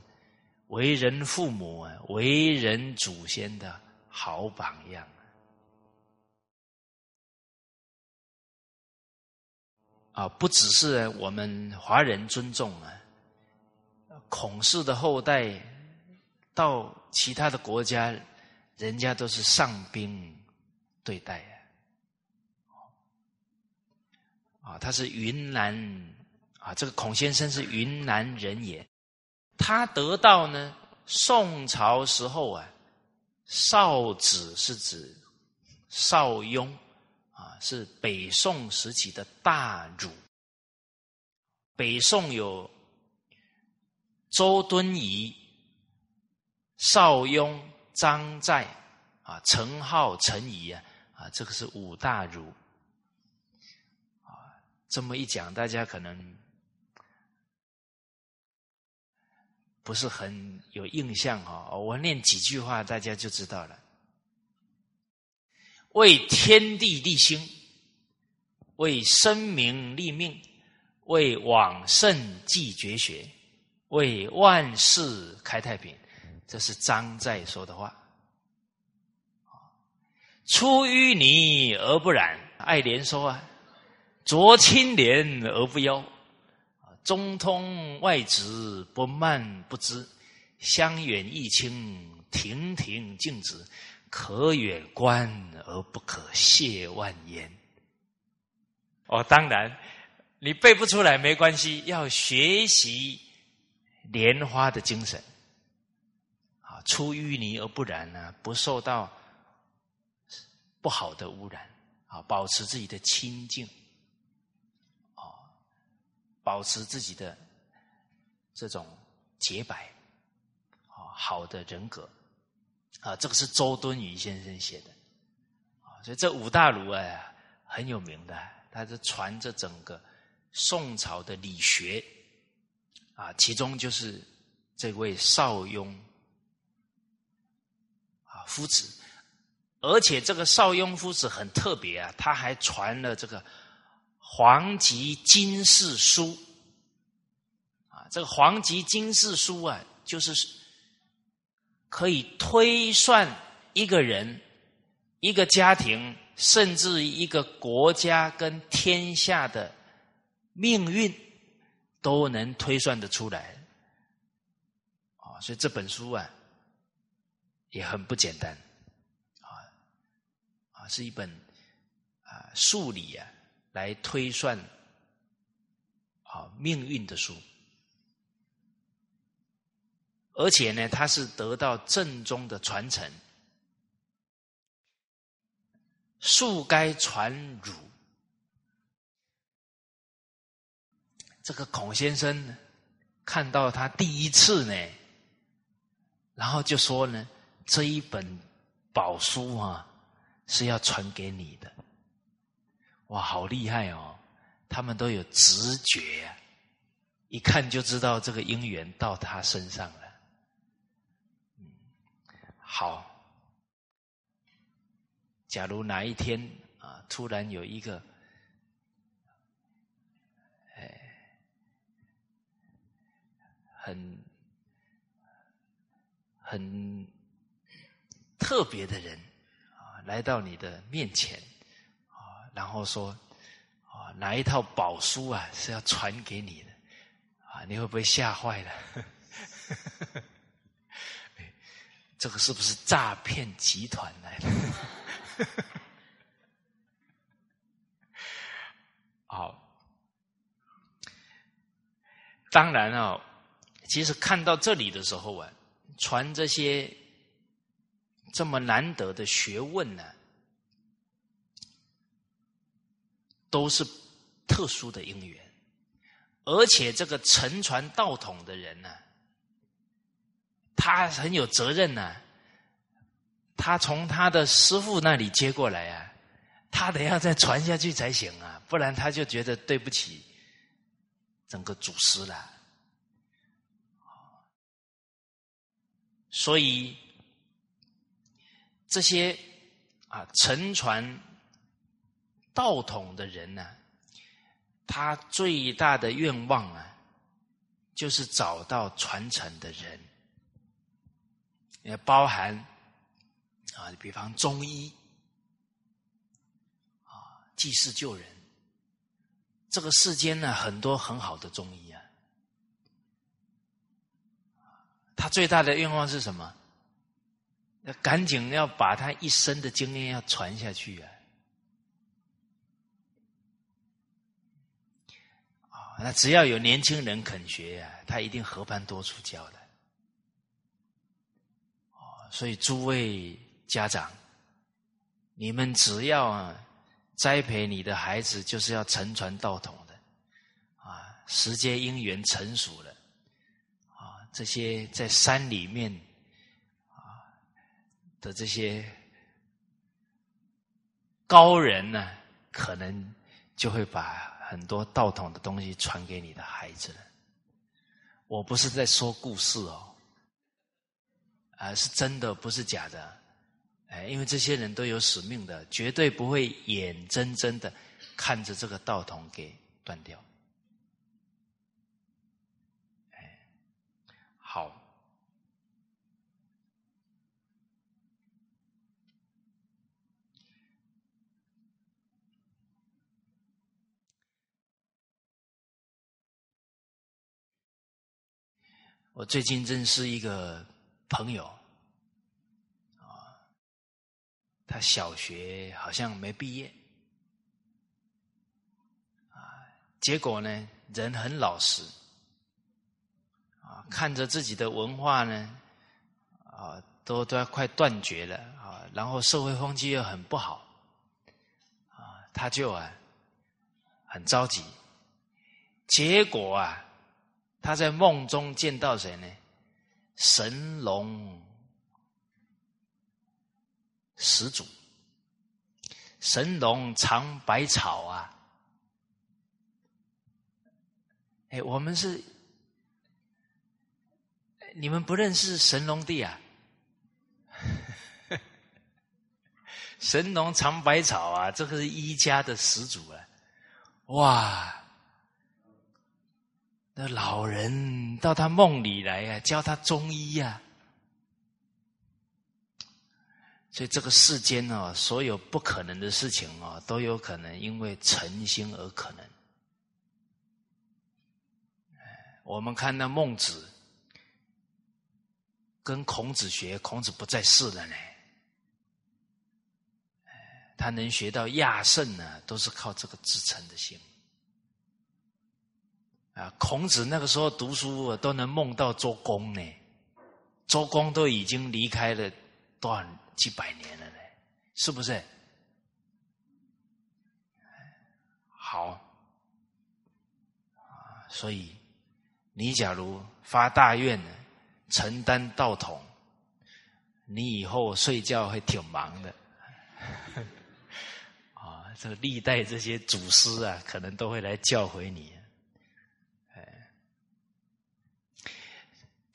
为人父母啊、为人祖先的好榜样啊！不只是我们华人尊重啊，孔氏的后代到其他的国家，人家都是上宾对待啊。啊，他是云南啊，这个孔先生是云南人也。他得到呢，宋朝时候啊，少子是指邵雍啊，是北宋时期的大儒。北宋有周敦颐、邵雍、张载啊，陈浩、陈颐啊，啊，这个是五大儒。这么一讲，大家可能不是很有印象哈。我念几句话，大家就知道了：为天地立心，为生民立命，为往圣继绝学，为万世开太平。这是张载说的话。出淤泥而不染，爱莲说啊。濯清涟而不妖，中通外直不蔓不枝，香远益清亭亭净植，可远观而不可亵玩焉。哦，当然，你背不出来没关系，要学习莲花的精神。啊，出淤泥而不染呢，不受到不好的污染。啊，保持自己的清净。保持自己的这种洁白。啊，好的人格。啊，这个是周敦颐先生写的。啊，所以这五大儒啊，很有名的，他是传着整个宋朝的理学。啊，其中就是这位邵雍啊夫子，而且这个邵雍夫子很特别啊，他还传了这个《黄极经世书》啊，这个《黄极经世书》啊，就是可以推算一个人、一个家庭，甚至一个国家跟天下的命运。都能推算的出来，啊，所以这本书啊也很不简单，啊啊，是一本啊数理啊来推算啊命运的书，而且呢，它是得到正宗的传承，数该传汝。这个孔先生看到他第一次呢，然后就说呢：“这一本宝书啊，是要传给你的。”哇，好厉害哦！他们都有直觉呀，一看就知道这个姻缘到他身上了。好。假如哪一天啊，突然有一个。哎很很特别的人啊，来到你的面前，然后说啊，哪一套宝书啊是要传给你的啊？你会不会吓坏了？这个是不是诈骗集团来的？好，当然啊。其实看到这里的时候啊，传这些这么难得的学问呢，都是特殊的因缘，而且这个承传道统的人呢，他很有责任呢，他从他的师傅那里接过来啊，他得要再传下去才行啊，不然他就觉得对不起整个祖师了。所以，这些啊承传道统的人呢，他最大的愿望啊，就是找到传承的人，也包含啊，比方中医啊，济世救人。这个世间呢，很多很好的中医啊。他最大的愿望是什么？要赶紧要把他一生的经验要传下去啊！啊，那只要有年轻人肯学呀，他一定和盘多出教的。所以诸位家长，你们只要啊栽培你的孩子，就是要承传道统的啊，时节因缘成熟了。啊这些在山里面啊的这些高人呢，可能就会把很多道统的东西传给你的孩子。我不是在说故事哦，啊，是真的，不是假的。哎，因为这些人都有使命的，绝对不会眼睁睁的看着这个道统给断掉。好，我最近认识一个朋友，啊，他小学好像没毕业，啊，结果呢，人很老实，啊，看着自己的文化呢，啊，都都要快断绝了啊，然后社会风气又很不好，啊，他就啊，很着急。结果啊，他在梦中见到谁呢？神龙始祖，神龙尝百草啊！哎，我们是你们不认识神龙帝啊？神农尝百草啊，这个是一家的始祖啊！哇，那老人到他梦里来呀，教他中医呀。所以这个世间哦，所有不可能的事情哦，都有可能因为诚心而可能。我们看那孟子跟孔子学，孔子不在世了呢。他能学到亚圣呢，都是靠这个至诚的心。啊，孔子那个时候读书都能梦到周公呢，周公都已经离开了段几百年了呢，是不是？好，啊，所以。你假如发大愿，承担道统，你以后睡觉会挺忙的。啊，这个历代这些祖师啊，可能都会来教诲你。哎，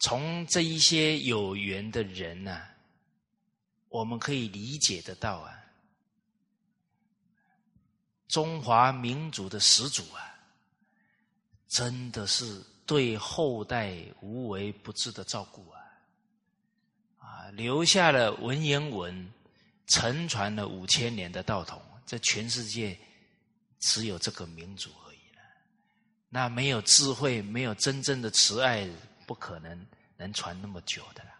从这一些有缘的人呢，我们可以理解得到啊，中华民族的始祖啊，真的是。对后代无微不至的照顾啊，啊，留下了文言文，承传了五千年的道统，在全世界只有这个民族而已了。那没有智慧，没有真正的慈爱，不可能能传那么久的了。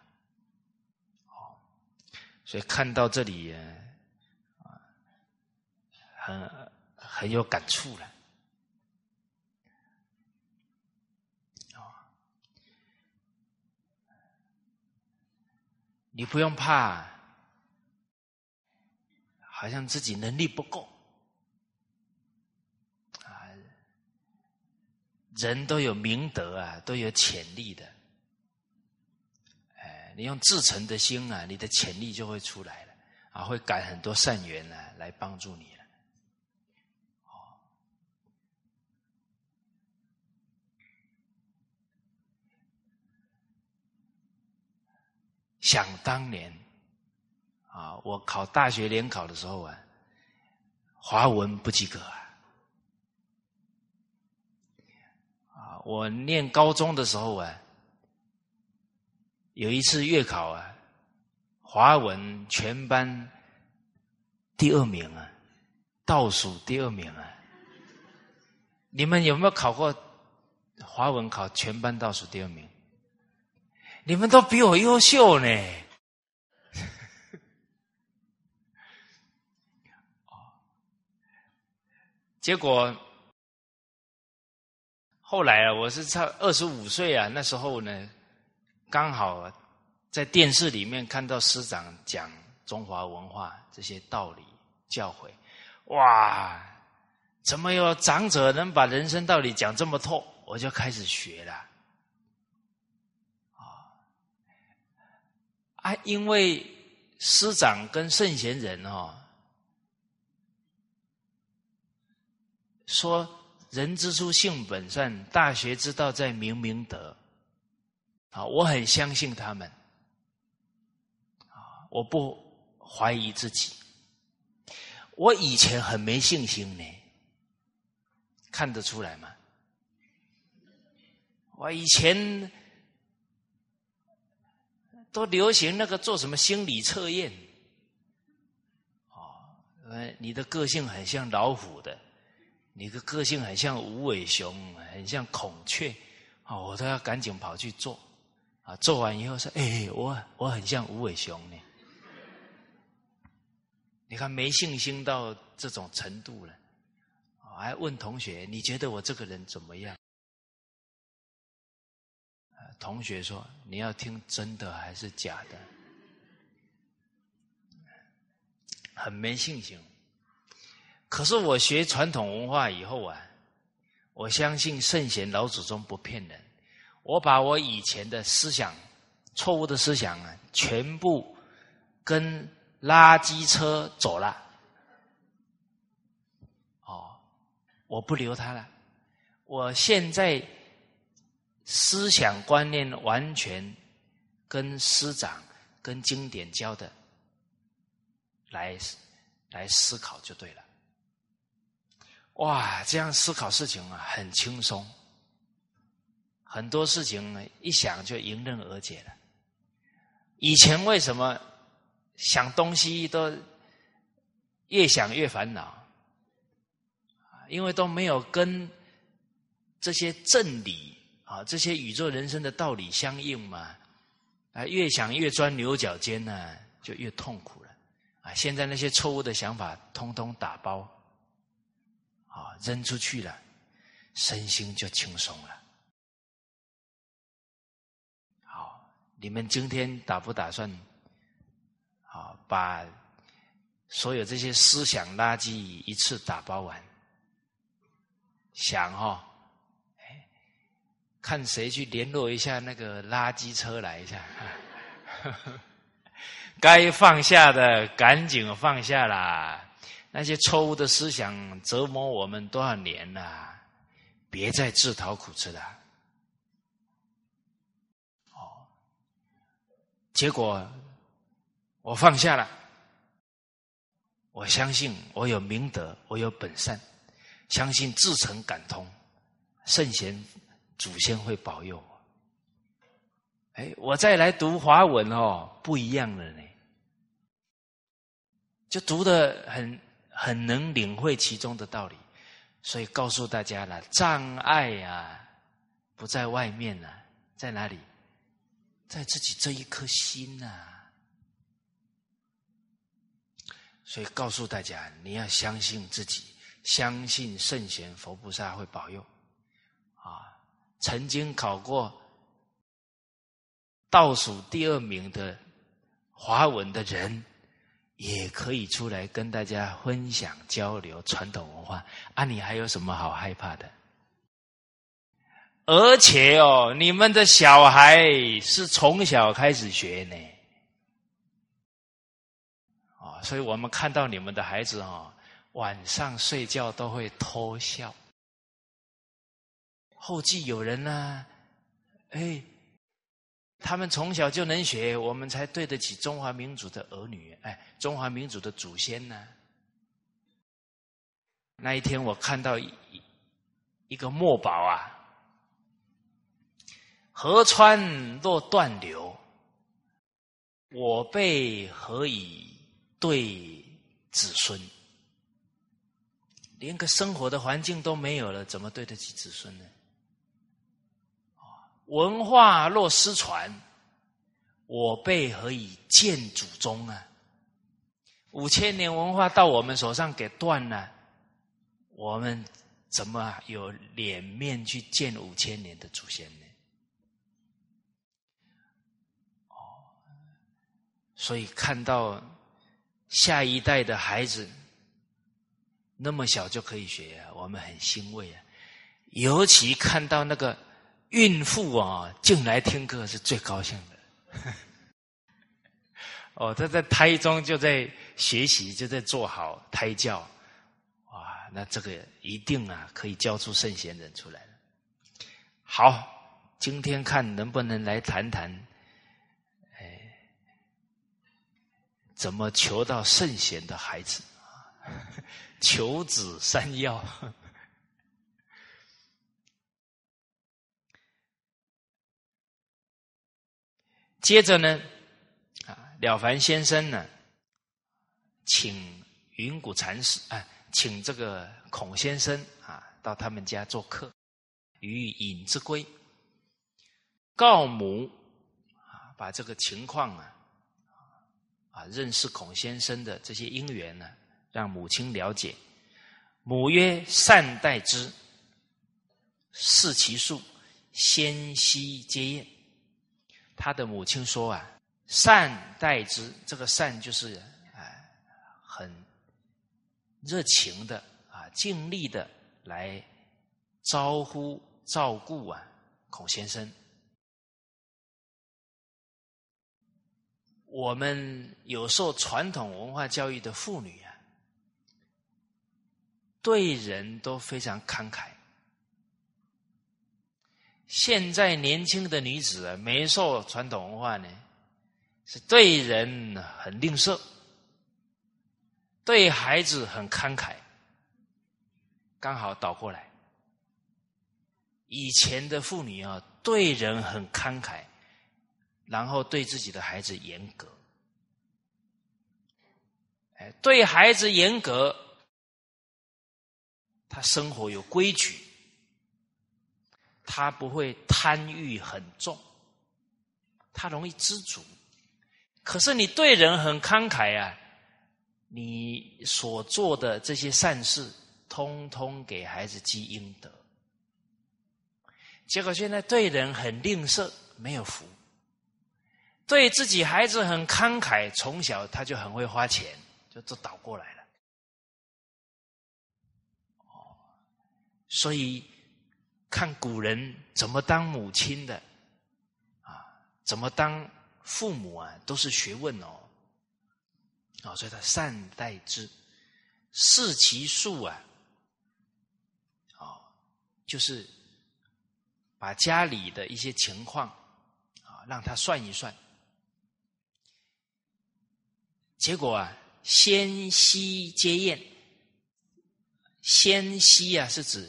哦，所以看到这里啊，很很有感触了。你不用怕，好像自己能力不够啊！人都有明德啊，都有潜力的。哎，你用至诚的心啊，你的潜力就会出来了啊，会感很多善缘呢，来帮助你了。哦，想当年，啊，我考大学联考的时候啊，华文不及格啊，啊，我念高中的时候啊，有一次月考啊，华文全班第二名啊，倒数第二名啊，你们有没有考过华文考全班倒数第二名？你们都比我优秀呢，结果后来啊，我是差二十五岁啊，那时候呢，刚好在电视里面看到师长讲中华文化这些道理教诲，哇，怎么有长者能把人生道理讲这么透？我就开始学了。啊，啊因为师长跟圣贤人哦，说人之初性本善，大学之道在明明德。啊，我很相信他们，啊，我不怀疑自己。我以前很没信心呢，看得出来吗？我以前。都流行那个做什么心理测验，啊，你的个性很像老虎的，你的个性很像无尾熊，很像孔雀，哦，我都要赶紧跑去做，啊，做完以后说，哎，我我很像无尾熊呢，你看没信心到这种程度了，还问同学：“你觉得我这个人怎么样？”同学说：“你要听真的还是假的？”很没信心。可是我学传统文化以后啊，我相信圣贤老祖宗不骗人。我把我以前的思想、错误的思想啊，全部跟垃圾车走了。哦，我不留他了。我现在思想观念完全跟师长、跟经典教的来来思考就对了。哇，这样思考事情啊，很轻松。很多事情一想就迎刃而解了。以前为什么想东西都越想越烦恼？因为都没有跟这些正理啊、这些宇宙人生的道理相应嘛。啊，越想越钻牛角尖呢，就越痛苦了。啊，现在那些错误的想法通通打包，啊，扔出去了，身心就轻松了。好你们今天打不打算，啊，把所有这些思想垃圾一次打包完？想哈，哎，看谁去联络一下那个垃圾车来一下，该放下的赶紧放下啦！那些错误的思想折磨我们多少年了，别再自讨苦吃了。哦结果我放下了，我相信我有明德，我有本善，相信至诚感通，圣贤祖先会保佑我。哎，我再来读华文哦，不一样了呢，就读的很很能领会其中的道理，所以告诉大家了，障碍啊不在外面呢，在哪里？在自己这一颗心呐，所以告诉大家，你要相信自己，相信圣贤佛菩萨会保佑。啊，曾经考过倒数第二名的华文的人，也可以出来跟大家分享交流传统文化。啊，你还有什么好害怕的？而且哦，你们的小孩是从小开始学呢，啊，所以我们看到你们的孩子哦，晚上睡觉都会偷笑。后继有人呢，哎，他们从小就能学，我们才对得起中华民族的儿女，哎，中华民族的祖先呢。那一天我看到一一个墨宝啊。河川若断流，我辈何以对子孙？连个生活的环境都没有了，怎么对得起子孙呢？文化若失传，我辈何以见祖宗啊？五千年文化到我们手上给断了，我们怎么有脸面去见五千年的祖先呢？哦所以看到下一代的孩子那么小就可以学啊，我们很欣慰啊。尤其看到那个孕妇啊进来听课是最高兴的。哦，他在胎中就在学习，就在做好胎教。哇，那这个一定啊可以教出圣贤人出来了。好，今天看能不能来谈谈。哎怎么求到圣贤的孩子？求子三要。接着呢，啊，了凡先生呢，请云谷禅师啊，请这个孔先生啊，到他们家做客，与隐之归，告母啊，把这个情况啊。啊，认识孔先生的这些因缘呢，让母亲了解。母曰：“善待之，视其数，先息皆厌。”他的母亲说：“啊，善待之，这个善就是哎，很热情的啊，尽力的来招呼照顾啊，孔先生。我们有受传统文化教育的妇女啊，对人都非常慷慨。”现在年轻的女子啊，没受传统文化呢，是对人很吝啬，对孩子很慷慨，刚好倒过来。以前的妇女啊，对人很慷慨，然后对自己的孩子严格，哎，对孩子严格，他生活有规矩。他不会贪欲很重，他容易知足。可是你对人很慷慨啊，你所做的这些善事，通通给孩子积阴德。结果现在对人很吝啬，没有福；对自己孩子很慷慨，从小他就很会花钱，就都倒过来了。哦，所以。看古人怎么当母亲的，啊，怎么当父母啊，都是学问哦。啊，所以他善待之，视其数啊，啊，就是把家里的一些情况啊，让他算一算。结果啊，先息皆厌。先息啊，是指。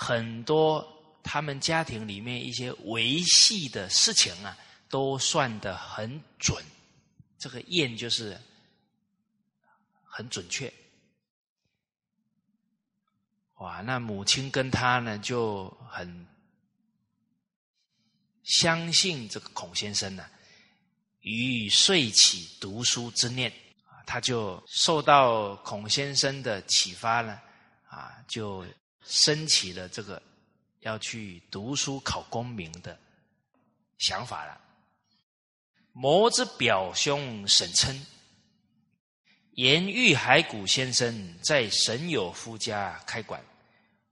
很多他们家庭里面一些维系的事情啊，都算得很准。这个验就是很准确。哇，那母亲跟他呢就很相信这个孔先生呢，于睡起读书之念，他就受到孔先生的启发呢，啊，就。升起了这个要去读书考功名的想法了。魔之表兄沈琛言玉海谷先生在沈有夫家开馆，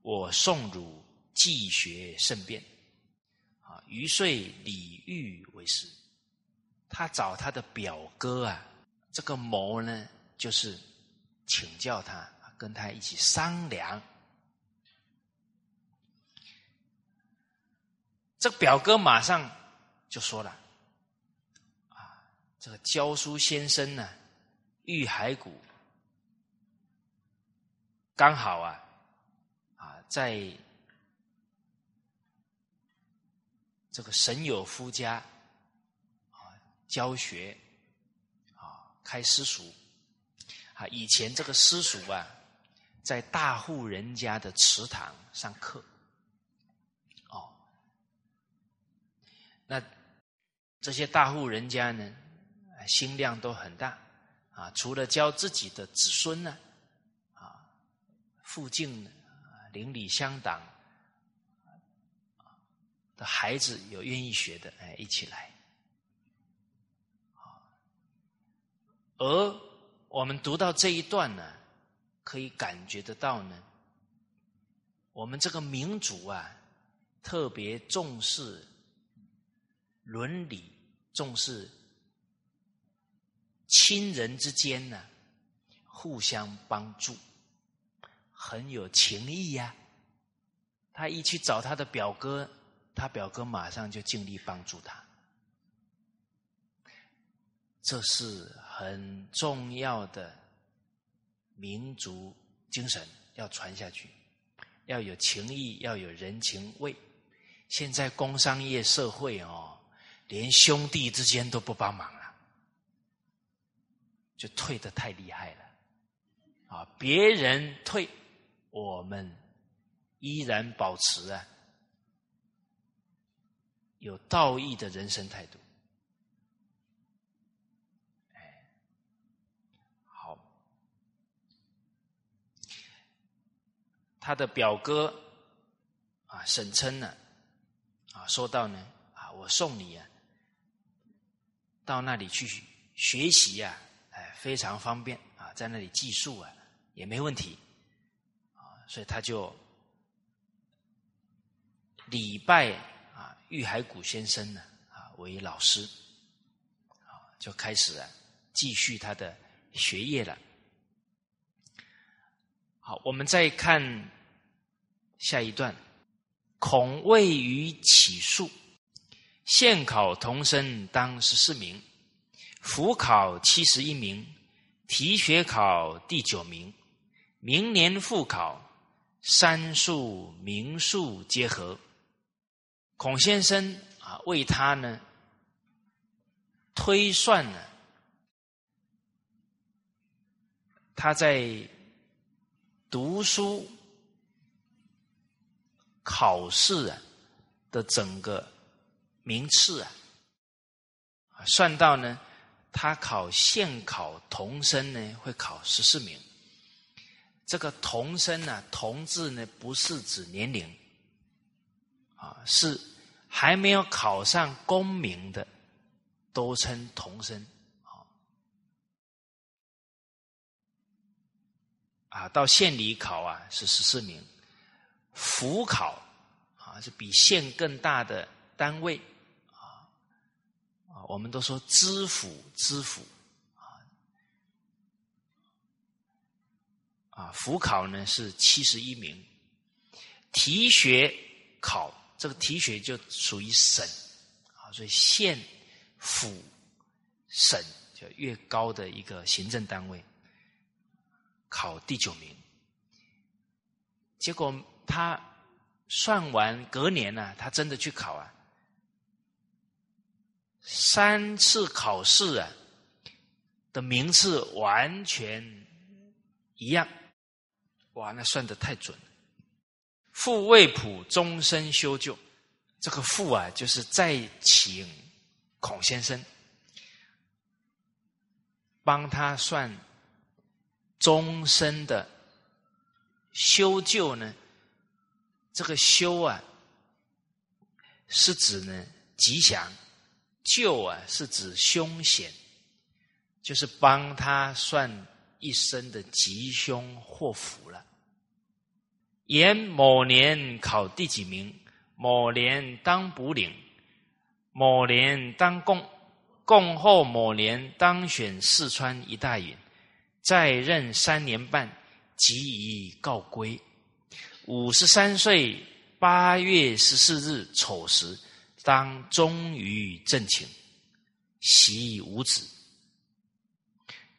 我送汝寄学圣便。啊，余岁李煜为师，他找他的表哥啊，这个谋呢，就是请教他，跟他一起商量。这表哥马上就说了：“啊，这个教书先生呢，玉海谷刚好啊，啊，在这个沈有夫家啊教学啊开私塾啊，以前这个私塾啊，在大户人家的祠堂上课。”那这些大户人家呢，心量都很大啊！除了教自己的子孙呢，啊，附近邻里乡党的孩子有愿意学的，哎，一起来。而我们读到这一段呢，可以感觉得到呢，我们这个民族啊，特别重视。伦理重视亲人之间呢，互相帮助，很有情义呀。他一去找他的表哥，他表哥马上就尽力帮助他。这是很重要的民族精神，要传下去，要有情义，要有人情味。现在工商业社会哦。连兄弟之间都不帮忙了，就退的太厉害了，啊！别人退，我们依然保持啊有道义的人生态度。好，他的表哥啊沈琛呢啊说到呢啊我送你啊到那里去学习呀，哎非常方便啊，在那里寄宿啊也没问题啊，所以他就礼拜啊玉海谷先生呢啊为老师啊就开始啊继续他的学业了。好，我们再看下一段。孔未于起诉，现考童生当十四名，辅考七十一名，提学考第九名。明年复考，三数名数结合。孔先生啊，为他呢推算了，他在。读书、考试啊的整个名次啊，算到呢，他考县考童生呢会考十四名。这个童生呢，童字呢不是指年龄，啊，是还没有考上功名的，都称童生。啊，到县里考啊是十四名，府考啊是比县更大的单位，我们都说知府知府。啊啊，府考呢是七十一名，提学考这个提学就属于省。啊，所以县府省就越高的一个行政单位。考第九名，结果他算完隔年呢，他真的去考啊，三次考试啊的名次完全一样，哇，那算的太准了。复未普终身修旧，这个复啊，就是再请孔先生帮他算。终身的修旧呢？这个修啊，是指呢吉祥；救啊，是指凶险，就是帮他算一生的吉凶祸福了。言某年考第几名？某年当补领，某年当贡，贡后某年当选四川一大尹。在任三年半，即已告归。五十三岁八月十四日丑时，当终于正寝，习五子，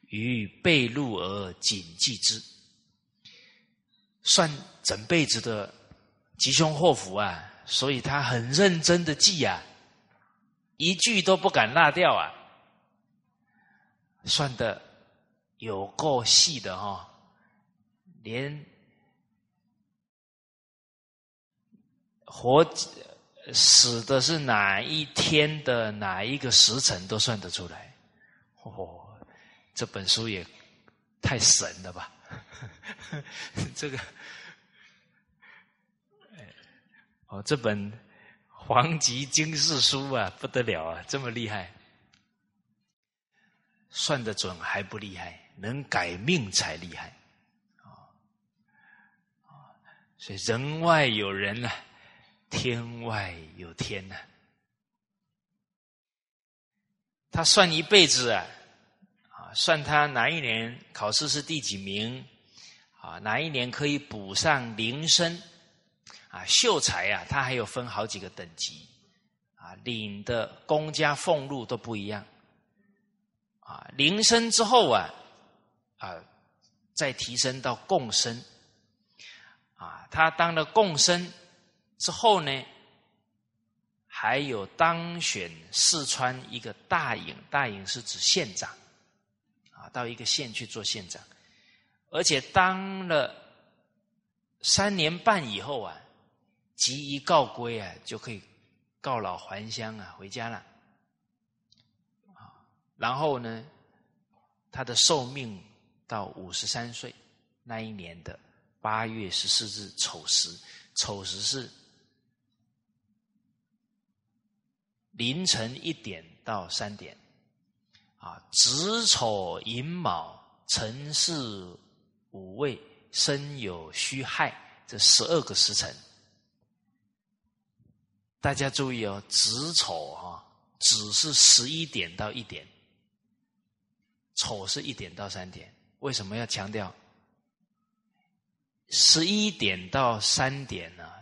于被禄而谨记之。算整辈子的吉凶祸福啊，所以他很认真的记啊，一句都不敢落掉啊，算的。有够细的哈，连活死的是哪一天的哪一个时辰都算得出来。哦，这本书也太神了吧！这个，哦，这本黄极经世书啊，不得了啊，这么厉害，算得准还不厉害。能改命才厉害，所以人外有人呐，天外有天呐。他算一辈子啊，啊，算他哪一年考试是第几名，啊，哪一年可以补上铃声，啊，秀才啊，他还有分好几个等级，啊，领的公家俸禄都不一样，啊，铃声之后啊。啊，再提升到贡生，啊，他当了贡生之后呢，还有当选四川一个大营，大营是指县长，啊，到一个县去做县长，而且当了三年半以后啊，即一告归啊，就可以告老还乡啊，回家了，啊，然后呢，他的寿命。到五十三岁那一年的八月十四日丑时，丑时是凌晨一点到三点，啊，子丑寅卯辰巳午未申酉戌亥这十二个时辰，大家注意哦，子丑啊，子是十一点到一点，丑是一点到三点，为什么要强调？十一点到三点呢，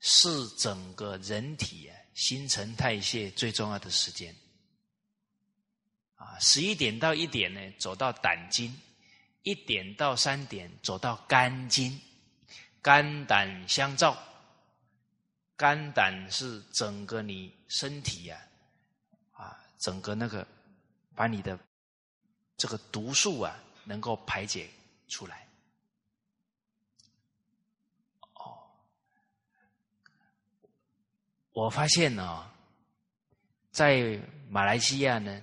是整个人体新陈代谢最重要的时间。啊，十一点到一点呢，走到胆经；一点到三点，走到肝经。肝胆相照，肝胆是整个你身体呀，啊，整个那个把你的这个毒素啊，能够排解出来。我发现呢，在马来西亚呢，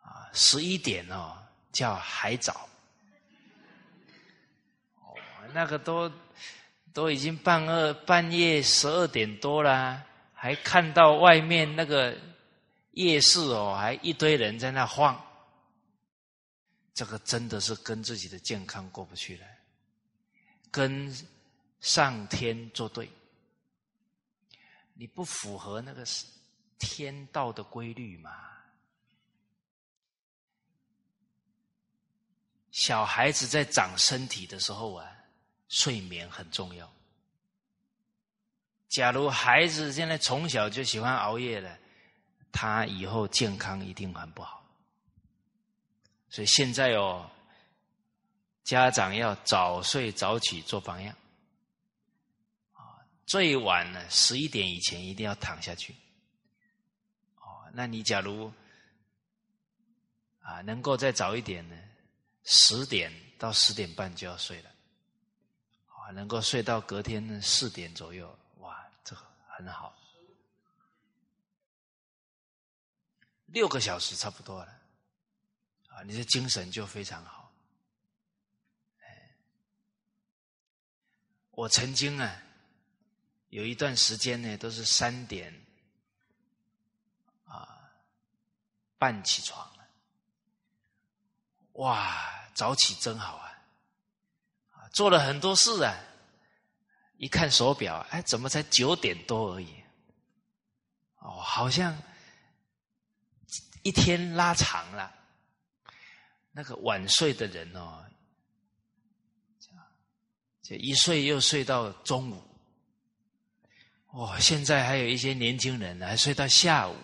啊，十一点哦叫海早，哦，那个都都已经半二半夜十二点多了，还看到外面那个夜市哦，还一堆人在那晃，这个真的是跟自己的健康过不去了，跟上天作对。你不符合那个天道的规律嘛？小孩子在长身体的时候啊，睡眠很重要。假如孩子现在从小就喜欢熬夜了，他以后健康一定很不好。所以现在哦，家长要早睡早起做榜样。最晚呢，十一点以前一定要躺下去。哦，那你假如啊，能够再早一点呢，十点到十点半就要睡了。啊，能够睡到隔天呢四点左右，哇，这个很好，六个小时差不多了。啊，你的精神就非常好。哎，我曾经啊。有一段时间呢，都是三点啊半起床，哇，早起真好啊！啊，做了很多事啊，一看手表，哎，怎么才九点多而已？哦，好像一天拉长了。那个晚睡的人哦，就一睡又睡到中午。哦，现在还有一些年轻人还睡到下午，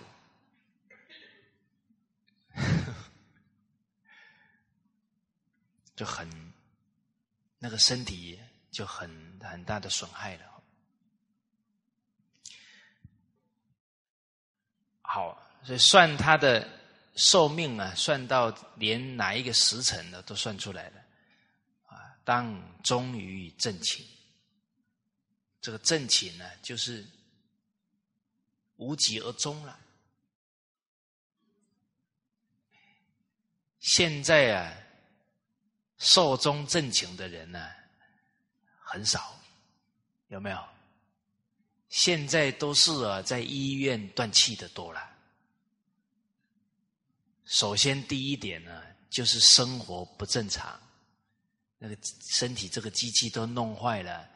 就很那个身体就很很大的损害了。好，所以算他的寿命啊，算到连哪一个时辰呢都算出来了啊。当终于正寝。这个正寝呢，就是无疾而终了。现在啊，寿终正寝的人呢，很少，有没有？现在都是啊，在医院断气的多了。首先第一点呢，就是生活不正常，那个身体这个机器都弄坏了。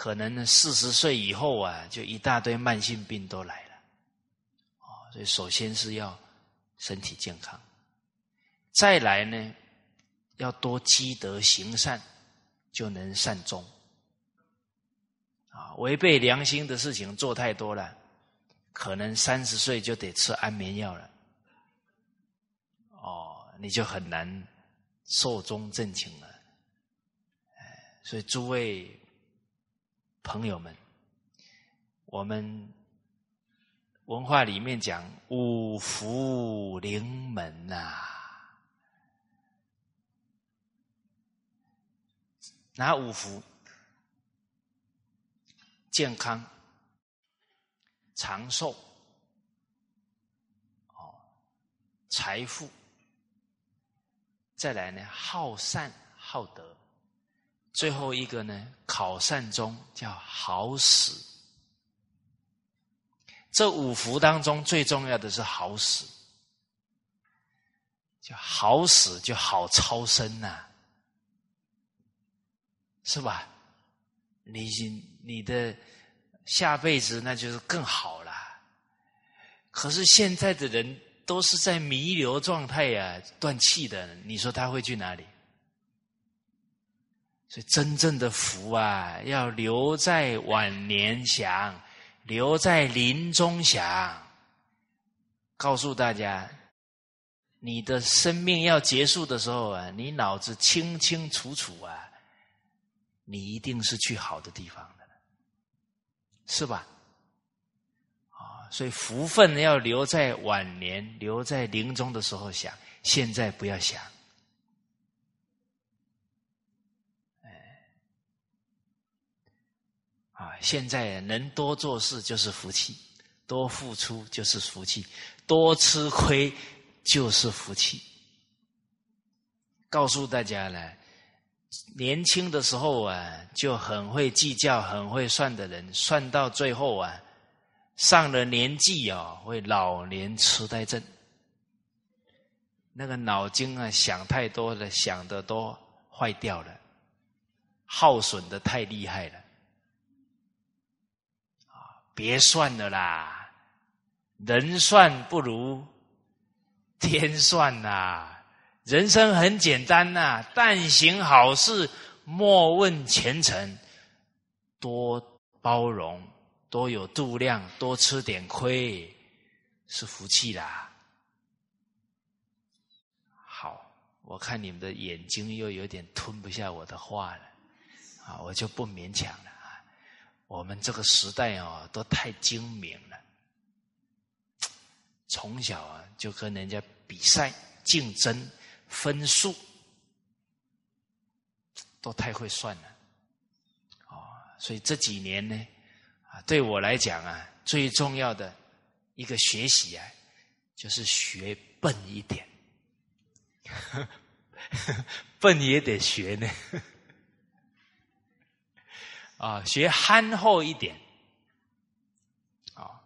可能呢，四十岁以后啊，就一大堆慢性病都来了，哦，所以首先是要身体健康，再来呢，要多积德行善，就能善终。啊，违背良心的事情做太多了，可能三十岁就得吃安眠药了，哦，你就很难寿终正寝了。哎，所以诸位。朋友们，我们文化里面讲五福临门呐，哪五福？健康、长寿、哦，财富，再来呢，好善。好德，最后一个呢，考善终叫好死。这五福当中最重要的是好死，就好死就好超生呐，是吧？你你的下辈子那就是更好了。可是现在的人都是在弥留状态呀，断气的，你说他会去哪里？所以真正的福啊，要留在晚年享，留在临终享。告诉大家，你的生命要结束的时候啊，你脑子清清楚楚啊，你一定是去好的地方的，是吧？啊，所以福分要留在晚年，留在临终的时候想，现在不要想。啊，现在能多做事就是福气，多付出就是福气，多吃亏就是福气。告诉大家呢，年轻的时候啊，就很会计较、很会算的人，算到最后啊，上了年纪啊，会老年痴呆症。那个脑筋啊，想太多了，想的都坏掉了，耗损的太厉害了。别算了啦，人算不如天算呐。人生很简单呐，但行好事，莫问前程。多包容，多有度量，多吃点亏，是福气啦。好，我看你们的眼睛又有点吞不下我的话了，啊，我就不勉强了。我们这个时代哦，都太精明了。从小啊，就跟人家比赛、竞争、分数，都太会算了。哦，所以这几年呢，啊，对我来讲啊，最重要的一个学习啊，就是学笨一点。笨也得学呢。啊，学憨厚一点，啊，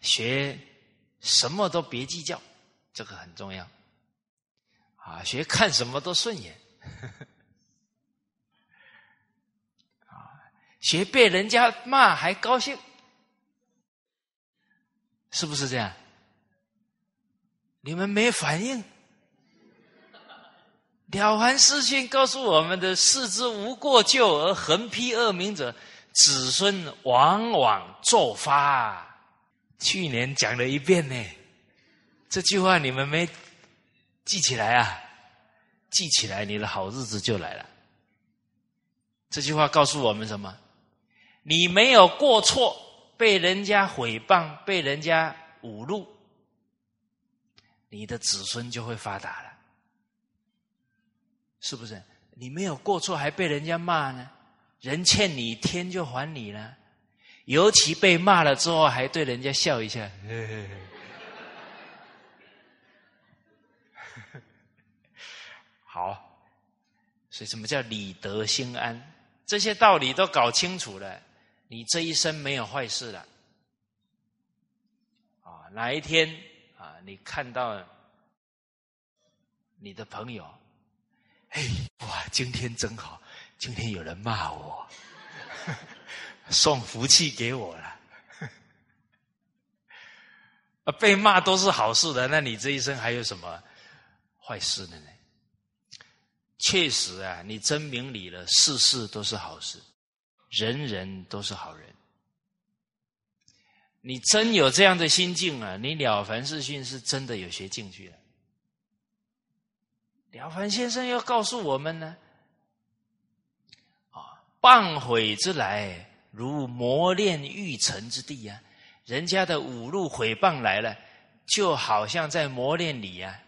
学什么都别计较，这个很重要。啊，学看什么都顺眼，啊，学被人家骂还高兴，是不是这样？你们没反应？了凡四训告诉我们的：世之无过咎而横批恶名者，子孙往往作发。去年讲了一遍呢，这句话你们没记起来啊？记起来，你的好日子就来了。这句话告诉我们什么？你没有过错，被人家毁谤，被人家侮辱，你的子孙就会发达了。是不是？你没有过错，还被人家骂呢？人欠你，天就还你了。尤其被骂了之后，还对人家笑一下。好，所以什么叫理得心安？这些道理都搞清楚了，你这一生没有坏事了。啊，哪一天啊，你看到你的朋友？哎，哇！今天真好，今天有人骂我，送福气给我了。被骂都是好事的，那你这一生还有什么坏事的呢？确实啊，你真明理了，事事都是好事，人人都是好人。你真有这样的心境啊，你了凡四训是真的有学进去了。了凡先生要告诉我们呢，啊，谤毁之来，如磨练玉成之地啊！人家的五路毁谤来了，就好像在磨练你呀，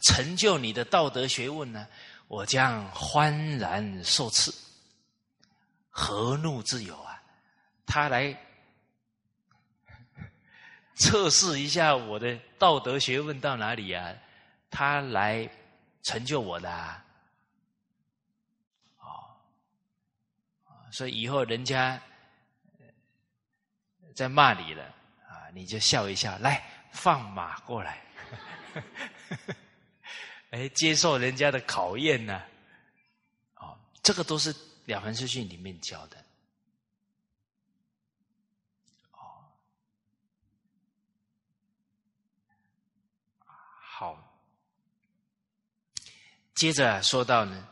成就你的道德学问呢。我将欢然受赐，何怒之有啊？他来测试一下我的道德学问到哪里呀？他来。成就我的啊！哦，所以以后人家在骂你了啊，你就笑一笑，来放马过来，哎，接受人家的考验呢、啊。哦，这个都是《了凡四训》里面教的。接着说到呢。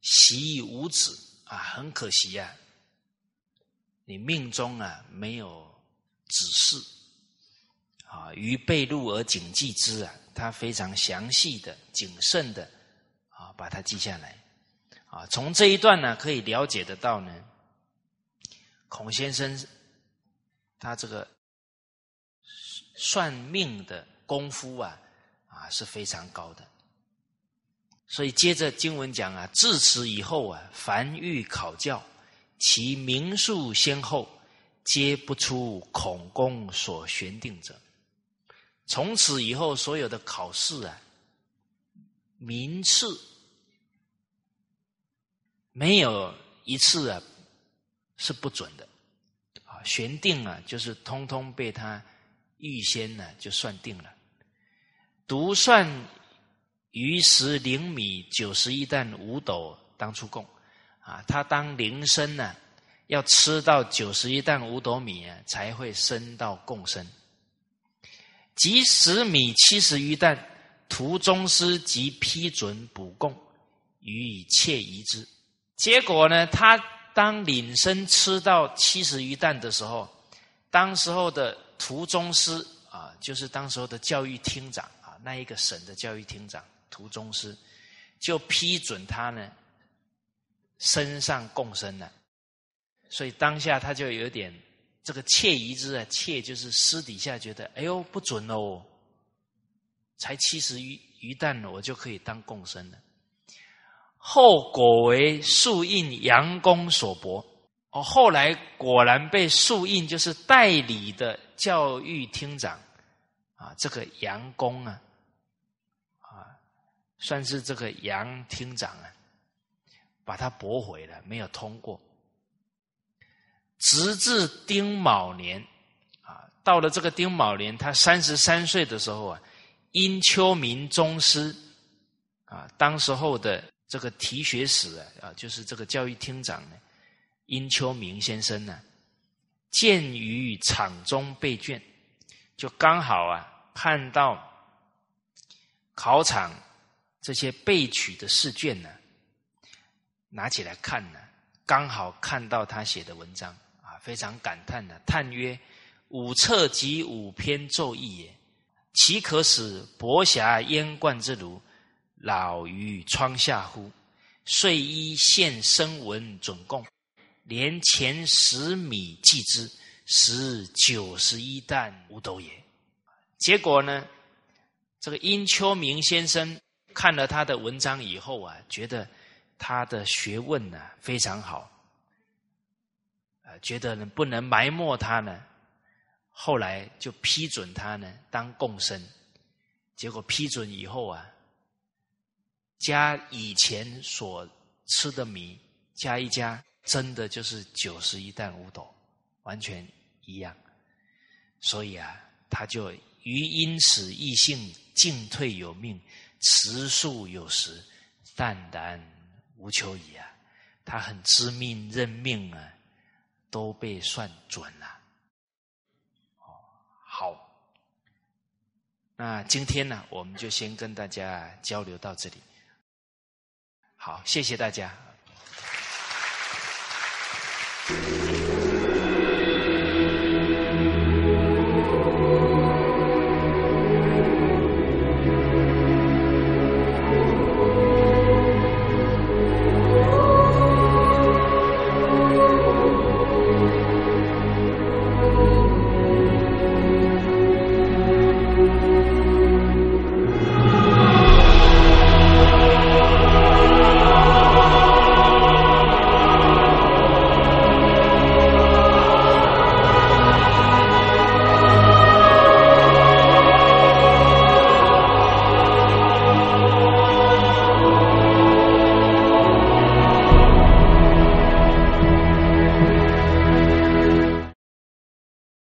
习以无子啊，很可惜呀！你命中啊没有子嗣啊，于被录而谨记之啊，他非常详细的、谨慎的啊，把它记下来啊。从这一段呢，可以了解得到呢，孔先生他这个算命的功夫啊啊是非常高的。所以接着经文讲啊，自此以后啊，凡欲考教，其名数先后，皆不出孔公所选定者。从此以后，所有的考试啊，名次没有一次啊是不准的啊，选定啊，就是通通被他预先呢就算定了，独算。于时灵米九十一担五斗当初供，啊，他当灵生呢，要吃到九十一担五斗米啊，才会升到贡生。即十米七十余担，途中师即批准补供，予以切疑之。结果呢，他当领生吃到七十余担的时候，当时候的途中师啊，就是当时候的教育厅长啊，那一个省的教育厅长。途中师就批准他呢，身上共生了，所以当下他就有点这个窃疑之啊，窃就是私底下觉得，哎呦不准哦，才七十余余担我就可以当共生了。后果为树印杨公所驳，哦，后来果然被树印就是代理的教育厅长啊，这个杨公啊。算是这个杨厅长啊，把他驳回了，没有通过。直至丁卯年啊，到了这个丁卯年，他三十三岁的时候啊，殷秋明宗师啊，当时候的这个提学使啊，就是这个教育厅长呢，殷秋明先生呢，见于场中备卷，就刚好啊，看到考场。这些备取的试卷呢，拿起来看呢，刚好看到他写的文章啊，非常感叹的，叹曰：“五策及五篇奏议也，岂可使薄霞烟冠之炉，老于窗下乎？”遂依现生文准供，连前十米计之，十九十一担五斗也。结果呢，这个殷秋明先生。看了他的文章以后啊，觉得他的学问呢非常好，啊，觉得呢不能埋没他呢，后来就批准他呢当共生。结果批准以后啊，加以前所吃的米加一加，真的就是九十一担五斗，完全一样。所以啊，他就于因此异性进退有命。持数有时，淡然无求矣啊！他很知命认命啊，都被算准了。哦，好，那今天呢，我们就先跟大家交流到这里。好，谢谢大家。